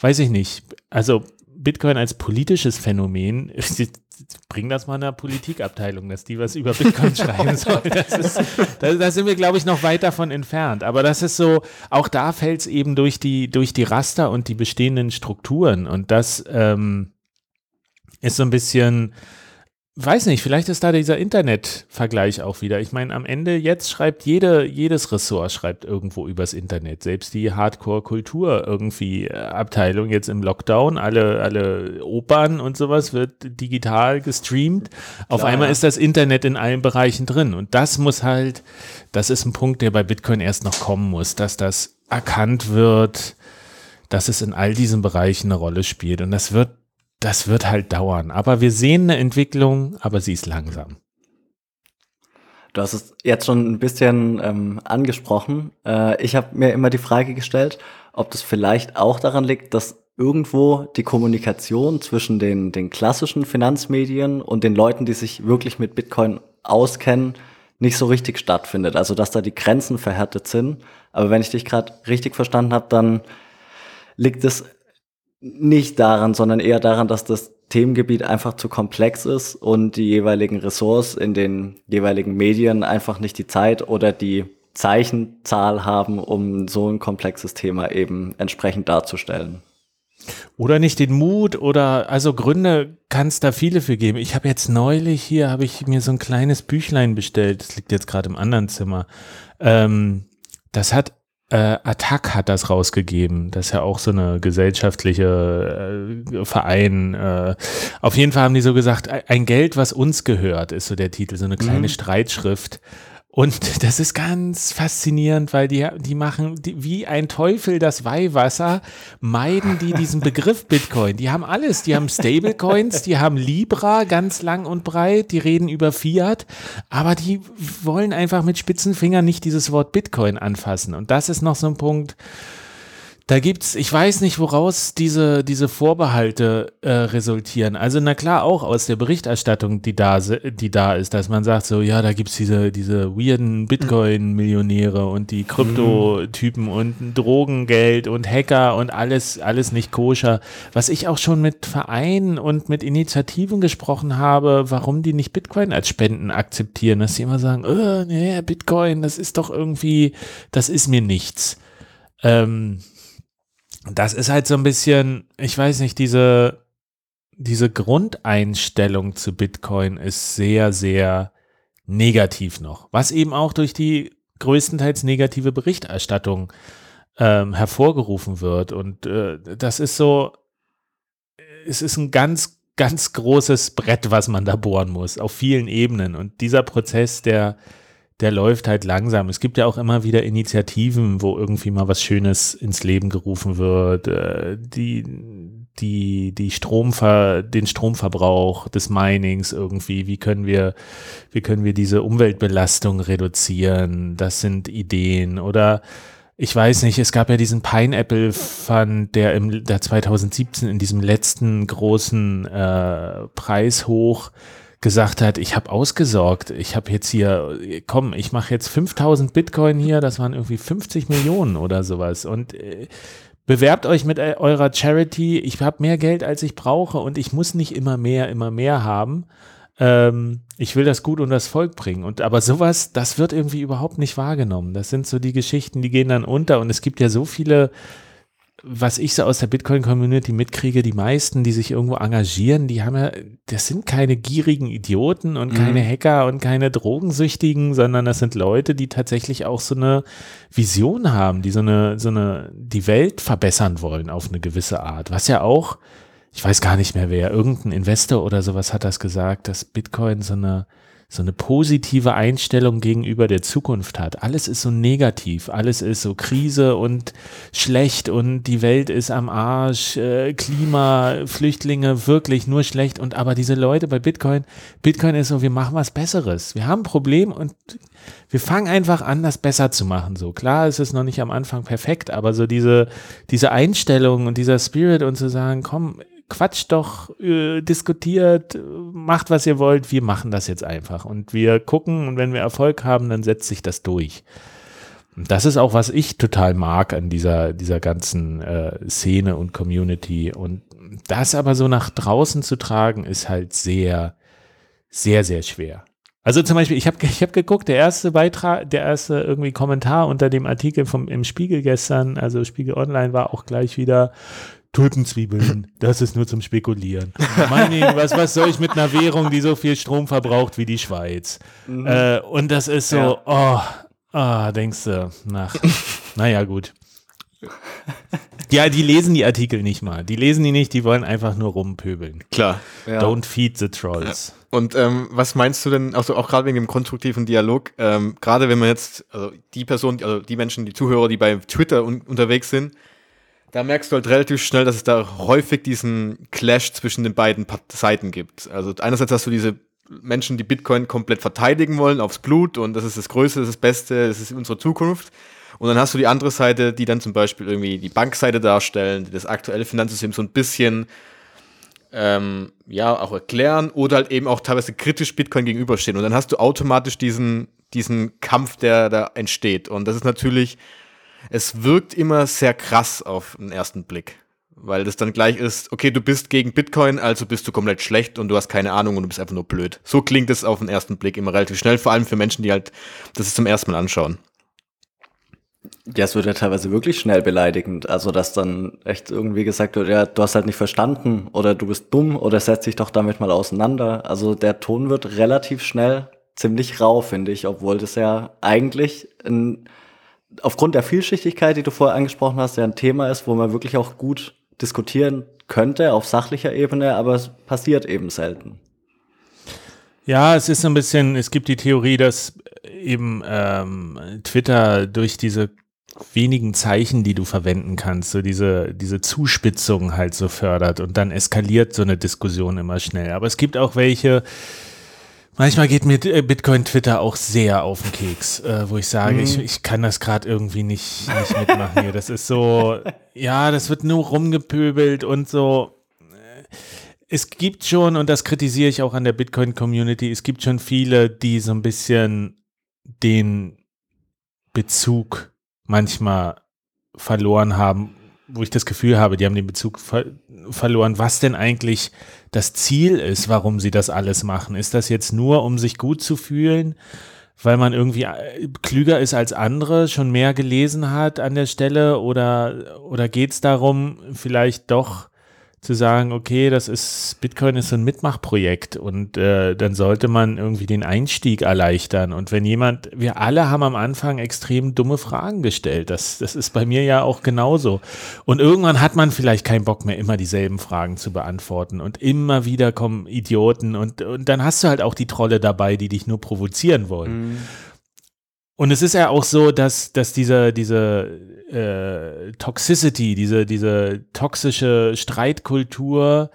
weiß ich nicht. Also Bitcoin als politisches Phänomen bring das mal in der Politikabteilung, dass die was über Bitcoin schreiben soll. Das ist, da, da sind wir, glaube ich, noch weit davon entfernt. Aber das ist so, auch da fällt es eben durch die, durch die Raster und die bestehenden Strukturen. Und das ähm, ist so ein bisschen weiß nicht, vielleicht ist da dieser Internet-Vergleich auch wieder. Ich meine, am Ende jetzt schreibt jede, jedes Ressort schreibt irgendwo übers Internet. Selbst die Hardcore-Kultur irgendwie Abteilung jetzt im Lockdown, alle, alle Opern und sowas wird digital gestreamt. Klar, Auf einmal ja. ist das Internet in allen Bereichen drin. Und das muss halt, das ist ein Punkt, der bei Bitcoin erst noch kommen muss, dass das erkannt wird, dass es in all diesen Bereichen eine Rolle spielt. Und das wird das wird halt dauern. Aber wir sehen eine Entwicklung, aber sie ist langsam. Du hast es jetzt schon ein bisschen ähm, angesprochen. Äh, ich habe mir immer die Frage gestellt, ob das vielleicht auch daran liegt, dass irgendwo die Kommunikation zwischen den, den klassischen Finanzmedien und den Leuten, die sich wirklich mit Bitcoin auskennen, nicht so richtig stattfindet. Also dass da die Grenzen verhärtet sind. Aber wenn ich dich gerade richtig verstanden habe, dann liegt es nicht daran, sondern eher daran, dass das Themengebiet einfach zu komplex ist und die jeweiligen Ressorts in den jeweiligen Medien einfach nicht die Zeit oder die Zeichenzahl haben, um so ein komplexes Thema eben entsprechend darzustellen. Oder nicht den Mut oder also Gründe kann es da viele für geben. Ich habe jetzt neulich hier, habe ich mir so ein kleines Büchlein bestellt, das liegt jetzt gerade im anderen Zimmer. Ähm, das hat äh, Attac hat das rausgegeben. Das ist ja auch so eine gesellschaftliche äh, Verein. Äh, auf jeden Fall haben die so gesagt, ein Geld, was uns gehört, ist so der Titel, so eine kleine mhm. Streitschrift. Und das ist ganz faszinierend, weil die, die machen die, wie ein Teufel das Weihwasser, meiden die diesen Begriff Bitcoin. Die haben alles. Die haben Stablecoins, die haben Libra ganz lang und breit, die reden über Fiat, aber die wollen einfach mit spitzen Fingern nicht dieses Wort Bitcoin anfassen. Und das ist noch so ein Punkt, da gibt's, ich weiß nicht, woraus diese, diese Vorbehalte äh, resultieren. Also, na klar, auch aus der Berichterstattung, die da, die da ist, dass man sagt, so, ja, da gibt's diese, diese weirden Bitcoin-Millionäre und die Kryptotypen und Drogengeld und Hacker und alles, alles nicht koscher. Was ich auch schon mit Vereinen und mit Initiativen gesprochen habe, warum die nicht Bitcoin als Spenden akzeptieren, dass sie immer sagen, oh, nee, Bitcoin, das ist doch irgendwie, das ist mir nichts. Ähm, das ist halt so ein bisschen, ich weiß nicht, diese, diese Grundeinstellung zu Bitcoin ist sehr, sehr negativ noch. Was eben auch durch die größtenteils negative Berichterstattung ähm, hervorgerufen wird. Und äh, das ist so, es ist ein ganz, ganz großes Brett, was man da bohren muss, auf vielen Ebenen. Und dieser Prozess, der der läuft halt langsam. Es gibt ja auch immer wieder Initiativen, wo irgendwie mal was Schönes ins Leben gerufen wird, äh, die, die, die Stromver, den Stromverbrauch des Minings irgendwie, wie können wir, wie können wir diese Umweltbelastung reduzieren? Das sind Ideen oder ich weiß nicht, es gab ja diesen Pineapple Fund, der im der 2017 in diesem letzten großen äh, Preis hoch gesagt hat, ich habe ausgesorgt, ich habe jetzt hier, komm, ich mache jetzt 5000 Bitcoin hier, das waren irgendwie 50 Millionen oder sowas. Und äh, bewerbt euch mit äh, eurer Charity, ich habe mehr Geld, als ich brauche und ich muss nicht immer mehr, immer mehr haben. Ähm, ich will das gut und das Volk bringen. Und aber sowas, das wird irgendwie überhaupt nicht wahrgenommen. Das sind so die Geschichten, die gehen dann unter. Und es gibt ja so viele was ich so aus der Bitcoin-Community mitkriege, die meisten, die sich irgendwo engagieren, die haben ja, das sind keine gierigen Idioten und keine mhm. Hacker und keine Drogensüchtigen, sondern das sind Leute, die tatsächlich auch so eine Vision haben, die so eine, so eine, die Welt verbessern wollen auf eine gewisse Art. Was ja auch, ich weiß gar nicht mehr wer, irgendein Investor oder sowas hat das gesagt, dass Bitcoin so eine, so eine positive Einstellung gegenüber der Zukunft hat. Alles ist so negativ, alles ist so Krise und schlecht und die Welt ist am Arsch, äh, Klima, Flüchtlinge, wirklich nur schlecht. Und aber diese Leute bei Bitcoin, Bitcoin ist so, wir machen was Besseres. Wir haben ein Problem und wir fangen einfach an, das besser zu machen. So klar, ist es noch nicht am Anfang perfekt, aber so diese, diese Einstellung und dieser Spirit und zu sagen, komm, quatscht doch, äh, diskutiert, macht, was ihr wollt. Wir machen das jetzt einfach. Und wir gucken und wenn wir Erfolg haben, dann setzt sich das durch. Und das ist auch, was ich total mag an dieser, dieser ganzen äh, Szene und Community. Und das aber so nach draußen zu tragen, ist halt sehr, sehr, sehr schwer. Also zum Beispiel, ich habe ich hab geguckt, der erste Beitrag, der erste irgendwie Kommentar unter dem Artikel vom, im Spiegel gestern, also Spiegel Online war auch gleich wieder, Tulpenzwiebeln, das ist nur zum Spekulieren. Meine, was, was soll ich mit einer Währung, die so viel Strom verbraucht wie die Schweiz? Mhm. Äh, und das ist so, ja. oh, oh, denkst du, nach, naja, gut. Ja, die lesen die Artikel nicht mal. Die lesen die nicht, die wollen einfach nur rumpöbeln. Klar. Ja. Don't feed the trolls. Und ähm, was meinst du denn, also auch gerade wegen dem konstruktiven Dialog, ähm, gerade wenn man jetzt, also die Person, also die Menschen, die Zuhörer, die bei Twitter un unterwegs sind, da merkst du halt relativ schnell, dass es da häufig diesen Clash zwischen den beiden Seiten gibt. Also einerseits hast du diese Menschen, die Bitcoin komplett verteidigen wollen aufs Blut und das ist das Größte, das ist das Beste, das ist unsere Zukunft. Und dann hast du die andere Seite, die dann zum Beispiel irgendwie die Bankseite darstellen, die das aktuelle Finanzsystem so ein bisschen ähm, ja auch erklären oder halt eben auch teilweise kritisch Bitcoin gegenüberstehen. Und dann hast du automatisch diesen, diesen Kampf, der da entsteht. Und das ist natürlich es wirkt immer sehr krass auf den ersten Blick. Weil das dann gleich ist, okay, du bist gegen Bitcoin, also bist du komplett schlecht und du hast keine Ahnung und du bist einfach nur blöd. So klingt es auf den ersten Blick immer relativ schnell, vor allem für Menschen, die halt das zum ersten Mal anschauen. Ja, es wird ja teilweise wirklich schnell beleidigend. Also, dass dann echt irgendwie gesagt wird, ja, du hast halt nicht verstanden oder du bist dumm oder setz dich doch damit mal auseinander. Also, der Ton wird relativ schnell ziemlich rau, finde ich, obwohl das ja eigentlich ein aufgrund der Vielschichtigkeit, die du vorher angesprochen hast, ja ein Thema ist, wo man wirklich auch gut diskutieren könnte auf sachlicher Ebene, aber es passiert eben selten. Ja, es ist ein bisschen, es gibt die Theorie, dass eben ähm, Twitter durch diese wenigen Zeichen, die du verwenden kannst, so diese, diese Zuspitzung halt so fördert und dann eskaliert so eine Diskussion immer schnell. Aber es gibt auch welche, Manchmal geht mir äh, Bitcoin Twitter auch sehr auf den Keks, äh, wo ich sage, mhm. ich, ich kann das gerade irgendwie nicht, nicht mitmachen hier. Das ist so, ja, das wird nur rumgepöbelt und so. Äh, es gibt schon, und das kritisiere ich auch an der Bitcoin-Community, es gibt schon viele, die so ein bisschen den Bezug manchmal verloren haben wo ich das Gefühl habe, die haben den Bezug ver verloren, was denn eigentlich das Ziel ist, warum sie das alles machen. Ist das jetzt nur, um sich gut zu fühlen, weil man irgendwie äh, klüger ist als andere, schon mehr gelesen hat an der Stelle oder, oder geht es darum, vielleicht doch zu sagen, okay, das ist, Bitcoin ist so ein Mitmachprojekt und äh, dann sollte man irgendwie den Einstieg erleichtern. Und wenn jemand, wir alle haben am Anfang extrem dumme Fragen gestellt. Das, das ist bei mir ja auch genauso. Und irgendwann hat man vielleicht keinen Bock mehr, immer dieselben Fragen zu beantworten. Und immer wieder kommen Idioten und, und dann hast du halt auch die Trolle dabei, die dich nur provozieren wollen. Mhm. Und es ist ja auch so, dass, dass diese, diese äh, Toxicity, diese, diese toxische Streitkultur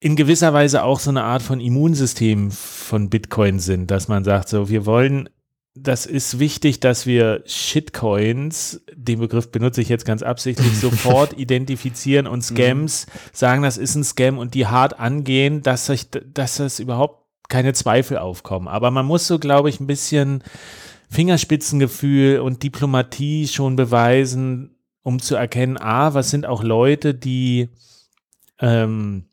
in gewisser Weise auch so eine Art von Immunsystem von Bitcoin sind, dass man sagt, so, wir wollen, das ist wichtig, dass wir Shitcoins, den Begriff benutze ich jetzt ganz absichtlich, sofort identifizieren und Scams mhm. sagen, das ist ein Scam und die hart angehen, dass, sich, dass das überhaupt keine Zweifel aufkommen. Aber man muss so, glaube ich, ein bisschen Fingerspitzengefühl und Diplomatie schon beweisen um zu erkennen, a, was sind auch Leute, die, ähm,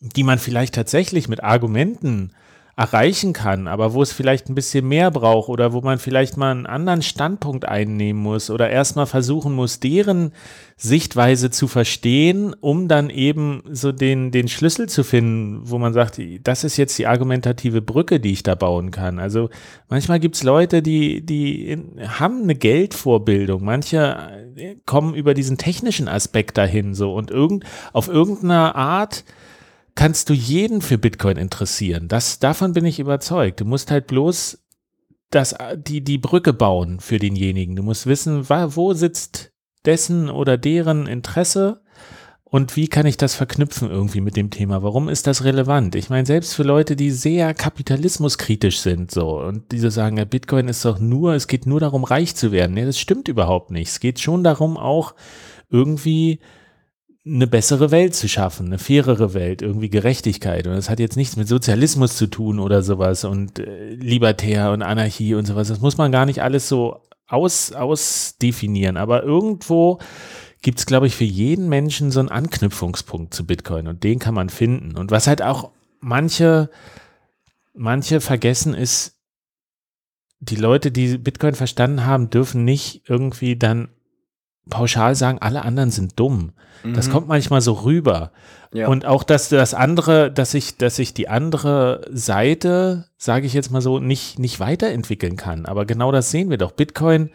die man vielleicht tatsächlich mit Argumenten erreichen kann, aber wo es vielleicht ein bisschen mehr braucht oder wo man vielleicht mal einen anderen Standpunkt einnehmen muss oder erstmal versuchen muss, deren Sichtweise zu verstehen, um dann eben so den, den Schlüssel zu finden, wo man sagt, das ist jetzt die argumentative Brücke, die ich da bauen kann. Also manchmal gibt es Leute, die, die in, haben eine Geldvorbildung, manche äh, kommen über diesen technischen Aspekt dahin so und irgend, auf irgendeiner Art kannst du jeden für Bitcoin interessieren. Das, davon bin ich überzeugt. Du musst halt bloß das, die, die Brücke bauen für denjenigen. Du musst wissen, wo sitzt dessen oder deren Interesse und wie kann ich das verknüpfen irgendwie mit dem Thema? Warum ist das relevant? Ich meine, selbst für Leute, die sehr kapitalismuskritisch sind, so, und diese sagen, ja, Bitcoin ist doch nur, es geht nur darum, reich zu werden. Nee, das stimmt überhaupt nicht. Es geht schon darum, auch irgendwie eine bessere Welt zu schaffen, eine fairere Welt, irgendwie Gerechtigkeit. Und das hat jetzt nichts mit Sozialismus zu tun oder sowas und äh, Libertär und Anarchie und sowas. Das muss man gar nicht alles so aus, ausdefinieren. Aber irgendwo gibt es, glaube ich, für jeden Menschen so einen Anknüpfungspunkt zu Bitcoin und den kann man finden. Und was halt auch manche, manche vergessen ist, die Leute, die Bitcoin verstanden haben, dürfen nicht irgendwie dann pauschal sagen, alle anderen sind dumm. Mhm. Das kommt manchmal so rüber. Ja. Und auch, dass das andere, dass ich, dass ich die andere Seite, sage ich jetzt mal so, nicht, nicht weiterentwickeln kann. Aber genau das sehen wir doch. Bitcoin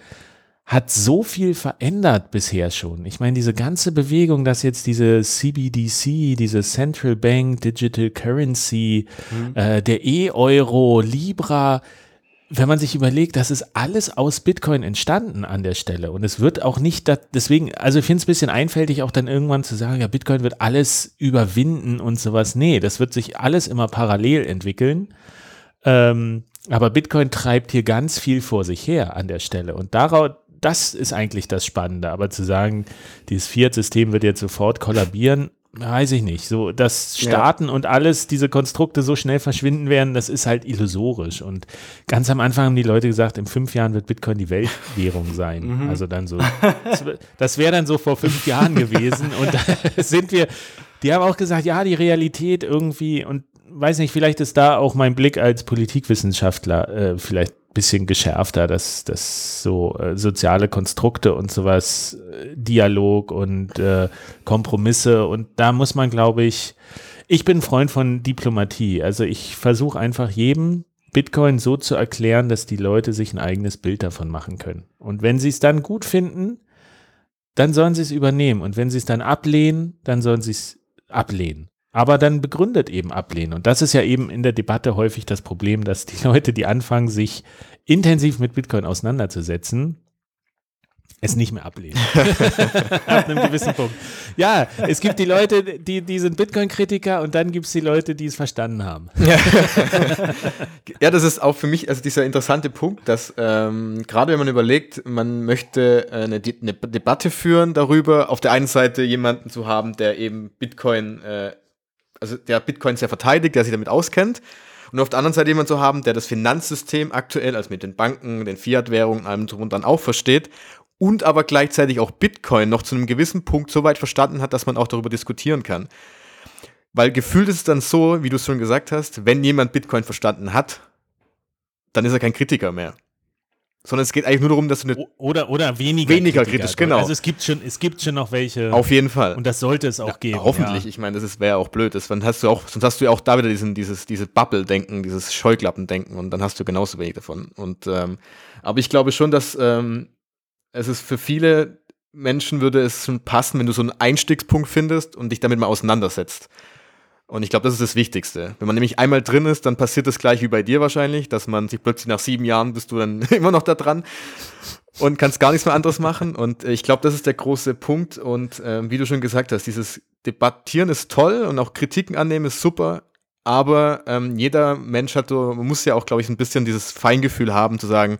hat so viel verändert bisher schon. Ich meine, diese ganze Bewegung, dass jetzt diese CBDC, diese Central Bank Digital Currency, mhm. äh, der E-Euro, Libra, wenn man sich überlegt, das ist alles aus Bitcoin entstanden an der Stelle und es wird auch nicht, deswegen, also ich finde es ein bisschen einfältig auch dann irgendwann zu sagen, ja, Bitcoin wird alles überwinden und sowas. Nee, das wird sich alles immer parallel entwickeln. Ähm, aber Bitcoin treibt hier ganz viel vor sich her an der Stelle und daraus, das ist eigentlich das Spannende. Aber zu sagen, dieses Fiat-System wird jetzt sofort kollabieren, weiß ich nicht. So, dass Staaten ja. und alles, diese Konstrukte so schnell verschwinden werden, das ist halt illusorisch. Und ganz am Anfang haben die Leute gesagt, in fünf Jahren wird Bitcoin die Weltwährung sein. Mhm. Also dann so, das wäre dann so vor fünf Jahren gewesen. Und da sind wir, die haben auch gesagt, ja, die Realität irgendwie und weiß nicht, vielleicht ist da auch mein Blick als Politikwissenschaftler äh, vielleicht bisschen geschärfter, dass, dass so äh, soziale Konstrukte und sowas, äh, Dialog und äh, Kompromisse und da muss man, glaube ich, ich bin Freund von Diplomatie. Also ich versuche einfach jedem Bitcoin so zu erklären, dass die Leute sich ein eigenes Bild davon machen können. Und wenn sie es dann gut finden, dann sollen sie es übernehmen. Und wenn sie es dann ablehnen, dann sollen sie es ablehnen aber dann begründet eben ablehnen. Und das ist ja eben in der Debatte häufig das Problem, dass die Leute, die anfangen, sich intensiv mit Bitcoin auseinanderzusetzen, es nicht mehr ablehnen. Ab einem gewissen Punkt. Ja, es gibt die Leute, die, die sind Bitcoin-Kritiker und dann gibt es die Leute, die es verstanden haben. ja, das ist auch für mich also dieser interessante Punkt, dass ähm, gerade wenn man überlegt, man möchte eine, eine, Debatte führen darüber, auf der einen Seite jemanden zu haben, der eben Bitcoin äh, also der Bitcoin sehr verteidigt, der sich damit auskennt. Und auf der anderen Seite jemand zu haben, der das Finanzsystem aktuell, also mit den Banken, den Fiat-Währungen, allem drum und dann auch versteht und aber gleichzeitig auch Bitcoin noch zu einem gewissen Punkt so weit verstanden hat, dass man auch darüber diskutieren kann. Weil gefühlt ist es dann so, wie du es schon gesagt hast, wenn jemand Bitcoin verstanden hat, dann ist er kein Kritiker mehr sondern es geht eigentlich nur darum, dass du eine oder oder weniger, weniger kritisch, kritisch genau. Also es gibt schon es gibt schon noch welche. Auf jeden Fall. Und das sollte es auch ja, geben. Hoffentlich. Ja. Ich meine, das wäre auch blöd. Das, dann hast du auch sonst hast du ja auch da wieder diesen dieses diese Bubble Denken, dieses Scheuklappen Denken und dann hast du genauso wenig davon. Und ähm, aber ich glaube schon, dass ähm, es ist für viele Menschen würde es schon passen, wenn du so einen Einstiegspunkt findest und dich damit mal auseinandersetzt. Und ich glaube, das ist das Wichtigste. Wenn man nämlich einmal drin ist, dann passiert das gleich wie bei dir wahrscheinlich, dass man sich plötzlich nach sieben Jahren bist du dann immer noch da dran und kannst gar nichts mehr anderes machen. Und äh, ich glaube, das ist der große Punkt. Und äh, wie du schon gesagt hast, dieses Debattieren ist toll und auch Kritiken annehmen ist super. Aber ähm, jeder Mensch hat man muss ja auch, glaube ich, ein bisschen dieses Feingefühl haben, zu sagen,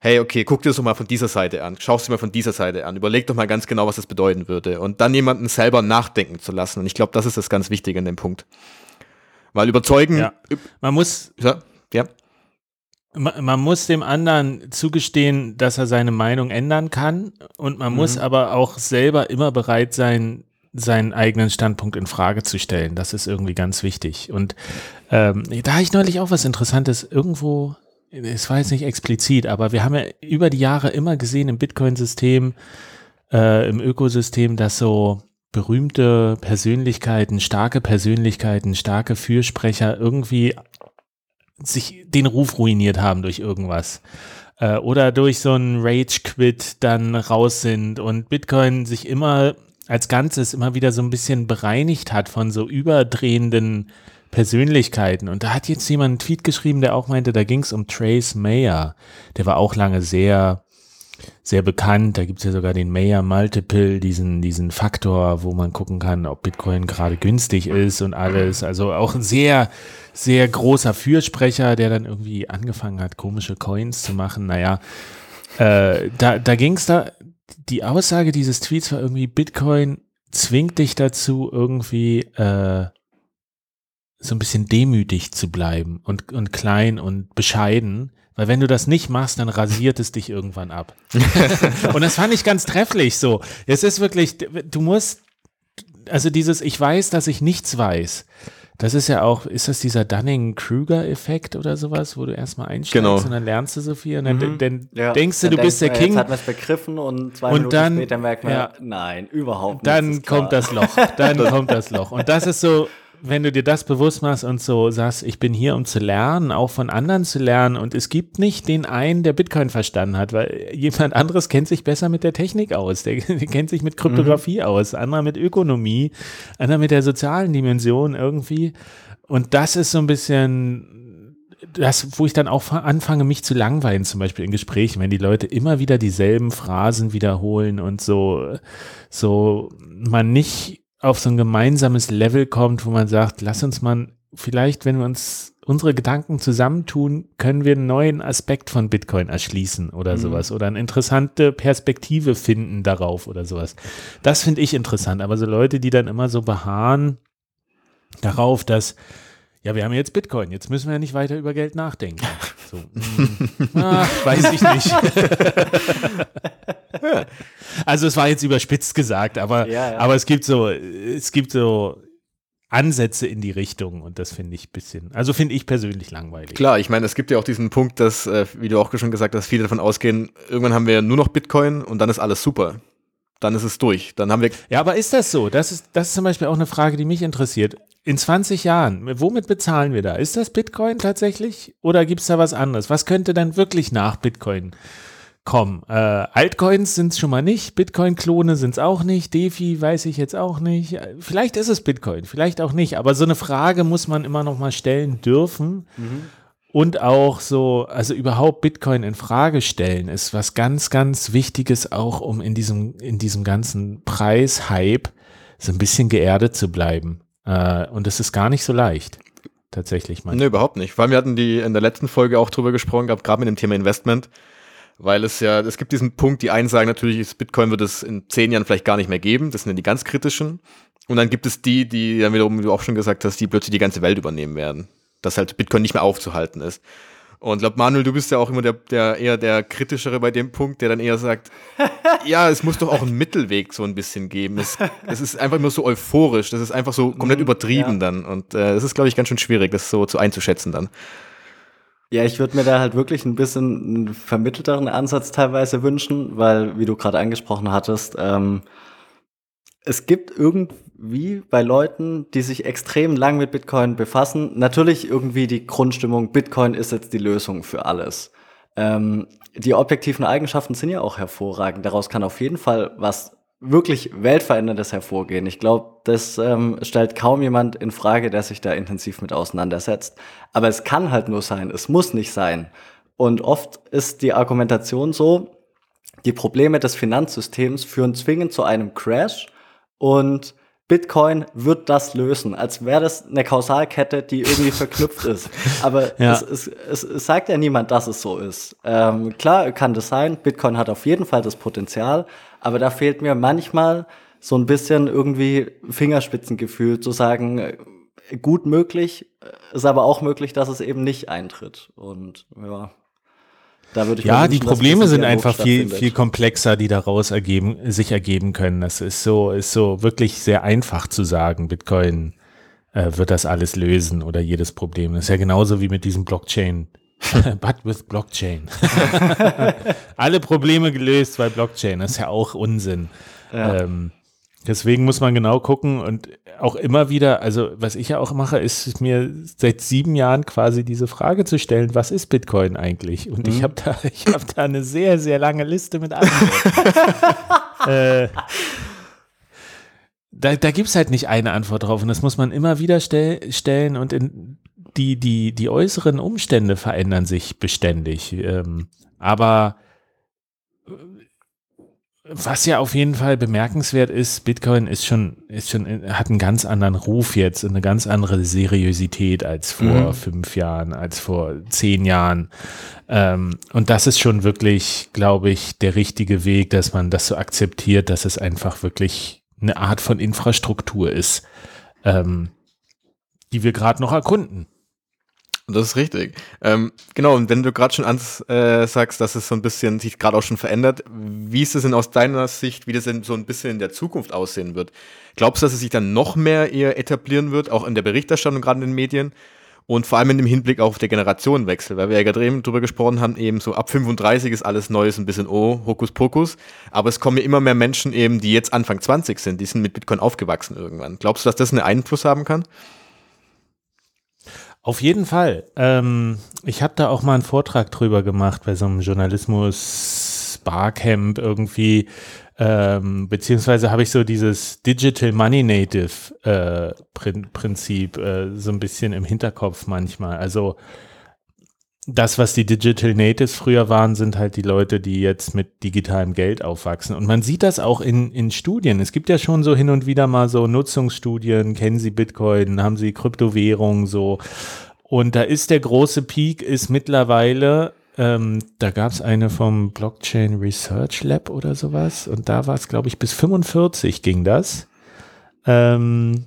hey, okay, guck dir das doch mal von dieser Seite an, schau es dir mal von dieser Seite an, überleg doch mal ganz genau, was das bedeuten würde und dann jemanden selber nachdenken zu lassen. Und ich glaube, das ist das ganz Wichtige in dem Punkt. Weil überzeugen. Ja. Man muss. Ja. ja. man muss dem anderen zugestehen, dass er seine Meinung ändern kann und man mhm. muss aber auch selber immer bereit sein, seinen eigenen Standpunkt in Frage zu stellen. Das ist irgendwie ganz wichtig. Und ähm, da habe ich neulich auch was Interessantes irgendwo, es war jetzt nicht explizit, aber wir haben ja über die Jahre immer gesehen im Bitcoin-System, äh, im Ökosystem, dass so berühmte Persönlichkeiten, starke Persönlichkeiten, starke Fürsprecher irgendwie sich den Ruf ruiniert haben durch irgendwas. Äh, oder durch so einen Rage-Quit dann raus sind und Bitcoin sich immer als Ganzes immer wieder so ein bisschen bereinigt hat von so überdrehenden Persönlichkeiten. Und da hat jetzt jemand einen Tweet geschrieben, der auch meinte, da ging es um Trace Mayer. Der war auch lange sehr sehr bekannt. Da gibt es ja sogar den Mayer Multiple, diesen, diesen Faktor, wo man gucken kann, ob Bitcoin gerade günstig ist und alles. Also auch ein sehr, sehr großer Fürsprecher, der dann irgendwie angefangen hat, komische Coins zu machen. Naja, äh, da, da ging es da, die Aussage dieses Tweets war irgendwie, Bitcoin zwingt dich dazu, irgendwie äh, so ein bisschen demütig zu bleiben und, und klein und bescheiden weil wenn du das nicht machst, dann rasiert es dich irgendwann ab. und das fand ich ganz trefflich so. Es ist wirklich, du musst, also dieses, ich weiß, dass ich nichts weiß. Das ist ja auch, ist das dieser Dunning-Kruger-Effekt oder sowas, wo du erstmal einsteigst genau. und dann lernst du so viel und dann, mhm. dann ja. denkst du, dann du bist der King. Jetzt hat man es begriffen und zwei und Minuten dann, später merkt man, ja, nein, überhaupt nicht. Dann kommt das Loch, dann kommt das Loch. Und das ist so, wenn du dir das bewusst machst und so sagst, ich bin hier, um zu lernen, auch von anderen zu lernen und es gibt nicht den einen, der Bitcoin verstanden hat, weil jemand anderes kennt sich besser mit der Technik aus, der, der kennt sich mit Kryptographie mhm. aus, anderer mit Ökonomie, anderer mit der sozialen Dimension irgendwie und das ist so ein bisschen das, wo ich dann auch anfange, mich zu langweilen, zum Beispiel in Gesprächen, wenn die Leute immer wieder dieselben Phrasen wiederholen und so, so man nicht auf so ein gemeinsames Level kommt, wo man sagt, lass uns mal vielleicht, wenn wir uns unsere Gedanken zusammentun, können wir einen neuen Aspekt von Bitcoin erschließen oder mhm. sowas oder eine interessante Perspektive finden darauf oder sowas. Das finde ich interessant, aber so Leute, die dann immer so beharren darauf, dass ja, wir haben jetzt Bitcoin, jetzt müssen wir ja nicht weiter über Geld nachdenken. So, ah, weiß ich nicht. also es war jetzt überspitzt gesagt, aber, ja, ja. aber es gibt so, es gibt so Ansätze in die Richtung und das finde ich ein bisschen, also finde ich persönlich langweilig. Klar, ich meine, es gibt ja auch diesen Punkt, dass, äh, wie du auch schon gesagt hast, viele davon ausgehen, irgendwann haben wir nur noch Bitcoin und dann ist alles super. Dann ist es durch. Dann haben wir. Ja, aber ist das so? Das ist, das ist zum Beispiel auch eine Frage, die mich interessiert. In 20 Jahren, womit bezahlen wir da? Ist das Bitcoin tatsächlich? Oder gibt es da was anderes? Was könnte dann wirklich nach Bitcoin kommen. Äh, Altcoins sind es schon mal nicht, Bitcoin-Klone sind es auch nicht, DeFi weiß ich jetzt auch nicht. Vielleicht ist es Bitcoin, vielleicht auch nicht, aber so eine Frage muss man immer noch mal stellen dürfen. Mhm. Und auch so, also überhaupt Bitcoin in Frage stellen, ist was ganz, ganz Wichtiges, auch um in diesem, in diesem ganzen Preishype so ein bisschen geerdet zu bleiben. Äh, und das ist gar nicht so leicht tatsächlich. Nee, überhaupt nicht. Weil wir hatten die in der letzten Folge auch drüber gesprochen gehabt, gerade mit dem Thema Investment weil es ja, es gibt diesen Punkt, die einen sagen natürlich, Bitcoin wird es in zehn Jahren vielleicht gar nicht mehr geben, das sind ja die ganz kritischen. Und dann gibt es die, die dann wiederum, wie du auch schon gesagt hast, die plötzlich die ganze Welt übernehmen werden. Dass halt Bitcoin nicht mehr aufzuhalten ist. Und ich glaube, Manuel, du bist ja auch immer der, der eher der kritischere bei dem Punkt, der dann eher sagt, ja, es muss doch auch einen Mittelweg so ein bisschen geben. Es, es ist einfach immer so euphorisch, das ist einfach so komplett mhm, übertrieben ja. dann. Und äh, das ist, glaube ich, ganz schön schwierig, das so zu einzuschätzen dann. Ja, ich würde mir da halt wirklich ein bisschen einen vermittelteren Ansatz teilweise wünschen, weil, wie du gerade angesprochen hattest, ähm, es gibt irgendwie bei Leuten, die sich extrem lang mit Bitcoin befassen, natürlich irgendwie die Grundstimmung, Bitcoin ist jetzt die Lösung für alles. Ähm, die objektiven Eigenschaften sind ja auch hervorragend. Daraus kann auf jeden Fall was wirklich Weltveränderndes hervorgehen. Ich glaube, das ähm, stellt kaum jemand in Frage, der sich da intensiv mit auseinandersetzt. Aber es kann halt nur sein, es muss nicht sein. Und oft ist die Argumentation so, die Probleme des Finanzsystems führen zwingend zu einem Crash und Bitcoin wird das lösen, als wäre das eine Kausalkette, die irgendwie verknüpft ist. Aber ja. es, es, es, es, sagt ja niemand, dass es so ist. Ähm, klar kann das sein, Bitcoin hat auf jeden Fall das Potenzial, aber da fehlt mir manchmal so ein bisschen irgendwie Fingerspitzengefühl zu sagen, gut möglich, ist aber auch möglich, dass es eben nicht eintritt. Und ja, da würde ich Ja, wünschen, die Probleme sind einfach viel, viel komplexer, die daraus ergeben, sich ergeben können. Das ist so, ist so wirklich sehr einfach zu sagen, Bitcoin äh, wird das alles lösen oder jedes Problem. Das ist ja genauso wie mit diesem Blockchain. But with Blockchain. Alle Probleme gelöst bei Blockchain. Das ist ja auch Unsinn. Ja. Ähm, Deswegen muss man genau gucken und auch immer wieder, also was ich ja auch mache, ist mir seit sieben Jahren quasi diese Frage zu stellen, was ist Bitcoin eigentlich? Und mhm. ich habe da, ich habe da eine sehr, sehr lange Liste mit Antworten. äh, da da gibt es halt nicht eine Antwort drauf und das muss man immer wieder stell, stellen und in, die, die, die äußeren Umstände verändern sich beständig. Ähm, aber was ja auf jeden Fall bemerkenswert ist, Bitcoin ist schon, ist schon, hat einen ganz anderen Ruf jetzt, eine ganz andere Seriosität als vor mhm. fünf Jahren, als vor zehn Jahren. Ähm, und das ist schon wirklich, glaube ich, der richtige Weg, dass man das so akzeptiert, dass es einfach wirklich eine Art von Infrastruktur ist, ähm, die wir gerade noch erkunden. Das ist richtig. Ähm, genau, und wenn du gerade schon ans, äh, sagst, dass es so ein bisschen sich gerade auch schon verändert, wie ist es denn aus deiner Sicht, wie das denn so ein bisschen in der Zukunft aussehen wird? Glaubst du, dass es sich dann noch mehr eher etablieren wird, auch in der Berichterstattung, gerade in den Medien? Und vor allem in dem Hinblick auf der Generationenwechsel, weil wir ja gerade eben drüber gesprochen haben, eben so ab 35 ist alles Neues ein bisschen oh, Hokuspokus. Aber es kommen ja immer mehr Menschen eben, die jetzt Anfang 20 sind, die sind mit Bitcoin aufgewachsen irgendwann. Glaubst du, dass das einen Einfluss haben kann? Auf jeden Fall. Ähm, ich habe da auch mal einen Vortrag drüber gemacht bei so einem Journalismus Barcamp irgendwie, ähm, beziehungsweise habe ich so dieses Digital Money Native äh, Prinzip äh, so ein bisschen im Hinterkopf manchmal. Also das, was die Digital Natives früher waren, sind halt die Leute, die jetzt mit digitalem Geld aufwachsen. Und man sieht das auch in, in Studien. Es gibt ja schon so hin und wieder mal so Nutzungsstudien. Kennen Sie Bitcoin? Haben Sie Kryptowährung? So. Und da ist der große Peak, ist mittlerweile, ähm, da gab es eine vom Blockchain Research Lab oder sowas. Und da war es, glaube ich, bis 45 ging das. Ähm,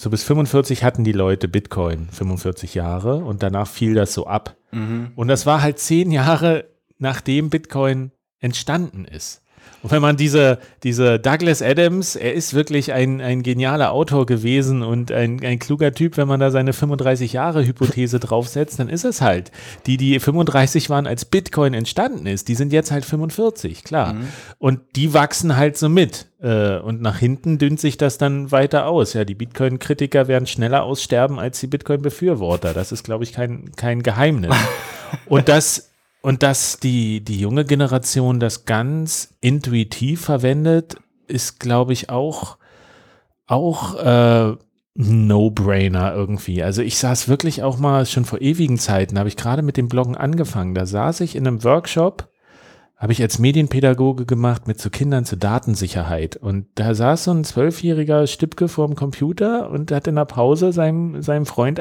so bis 45 hatten die Leute Bitcoin, 45 Jahre, und danach fiel das so ab. Mhm. Und das war halt zehn Jahre, nachdem Bitcoin entstanden ist. Und wenn man diese, diese Douglas Adams, er ist wirklich ein, ein genialer Autor gewesen und ein, ein kluger Typ, wenn man da seine 35 Jahre Hypothese draufsetzt, dann ist es halt. Die, die 35 waren, als Bitcoin entstanden ist, die sind jetzt halt 45, klar. Mhm. Und die wachsen halt so mit. Äh, und nach hinten dünnt sich das dann weiter aus. Ja, die Bitcoin-Kritiker werden schneller aussterben als die Bitcoin-Befürworter. Das ist, glaube ich, kein, kein Geheimnis. und das und dass die, die junge Generation das ganz intuitiv verwendet, ist, glaube ich, auch, auch äh, No-Brainer irgendwie. Also ich saß wirklich auch mal schon vor ewigen Zeiten, habe ich gerade mit dem Bloggen angefangen. Da saß ich in einem Workshop habe ich als Medienpädagoge gemacht mit so Kindern zur Datensicherheit. Und da saß so ein zwölfjähriger Stübke vorm Computer und hat in der Pause seinem, seinem Freund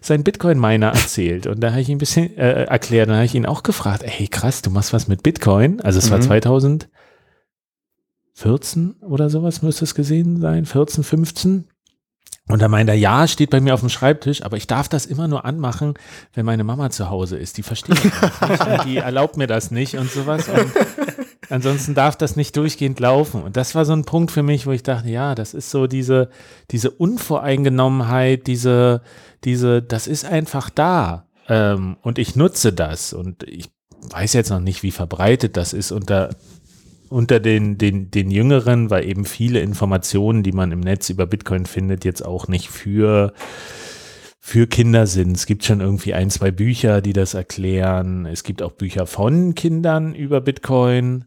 seinen Bitcoin-Miner erzählt. Und da habe ich ihn ein bisschen äh, erklärt. Und da habe ich ihn auch gefragt, hey krass, du machst was mit Bitcoin? Also es mhm. war 2014 oder sowas müsste es gesehen sein, 14, 15. Und da meint er, ja, steht bei mir auf dem Schreibtisch, aber ich darf das immer nur anmachen, wenn meine Mama zu Hause ist. Die versteht das nicht und die erlaubt mir das nicht und sowas. Und ansonsten darf das nicht durchgehend laufen. Und das war so ein Punkt für mich, wo ich dachte, ja, das ist so diese, diese Unvoreingenommenheit, diese, diese, das ist einfach da. Ähm, und ich nutze das. Und ich weiß jetzt noch nicht, wie verbreitet das ist unter unter den, den, den Jüngeren, weil eben viele Informationen, die man im Netz über Bitcoin findet, jetzt auch nicht für, für Kinder sind. Es gibt schon irgendwie ein, zwei Bücher, die das erklären. Es gibt auch Bücher von Kindern über Bitcoin.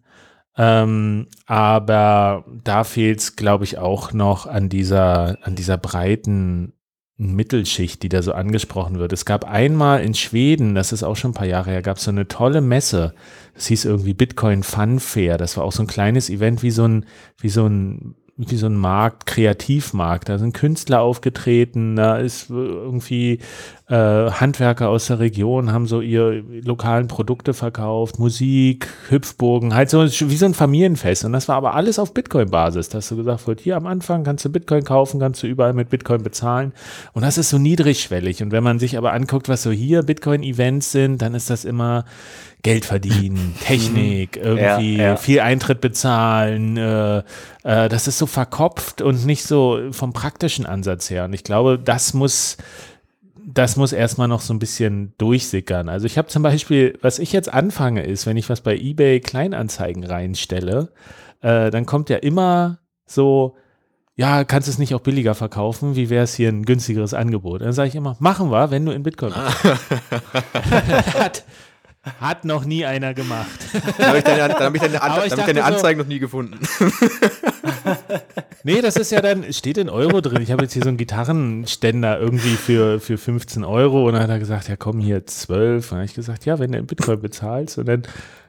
Ähm, aber da fehlt es, glaube ich, auch noch an dieser, an dieser breiten Mittelschicht, die da so angesprochen wird. Es gab einmal in Schweden, das ist auch schon ein paar Jahre her, gab es so eine tolle Messe. Das hieß irgendwie Bitcoin Fun Fair. Das war auch so ein kleines Event wie so ein, wie so ein wie so ein Markt, Kreativmarkt. Da sind Künstler aufgetreten, da ist irgendwie äh, Handwerker aus der Region haben so ihre lokalen Produkte verkauft, Musik, Hüpfbogen, halt so wie so ein Familienfest. Und das war aber alles auf Bitcoin-Basis. Da hast du gesagt, wird hier am Anfang kannst du Bitcoin kaufen, kannst du überall mit Bitcoin bezahlen. Und das ist so niedrigschwellig. Und wenn man sich aber anguckt, was so hier Bitcoin-Events sind, dann ist das immer Geld verdienen, Technik, irgendwie ja, ja. viel Eintritt bezahlen. Äh, äh, das ist so verkopft und nicht so vom praktischen Ansatz her. Und ich glaube, das muss, das muss erstmal noch so ein bisschen durchsickern. Also ich habe zum Beispiel, was ich jetzt anfange, ist, wenn ich was bei eBay Kleinanzeigen reinstelle, äh, dann kommt ja immer so, ja, kannst du es nicht auch billiger verkaufen? Wie wäre es hier ein günstigeres Angebot? Dann sage ich immer, machen wir, wenn du in Bitcoin hat, hat noch nie einer gemacht. Dann habe ich deine, hab ich deine, An hab ich deine Anzeigen so, noch nie gefunden. nee, das ist ja dann, steht in Euro drin. Ich habe jetzt hier so einen Gitarrenständer irgendwie für, für 15 Euro und dann hat er gesagt, ja komm hier 12. Und dann habe ich gesagt, ja, wenn du in Bitcoin bezahlst und dann,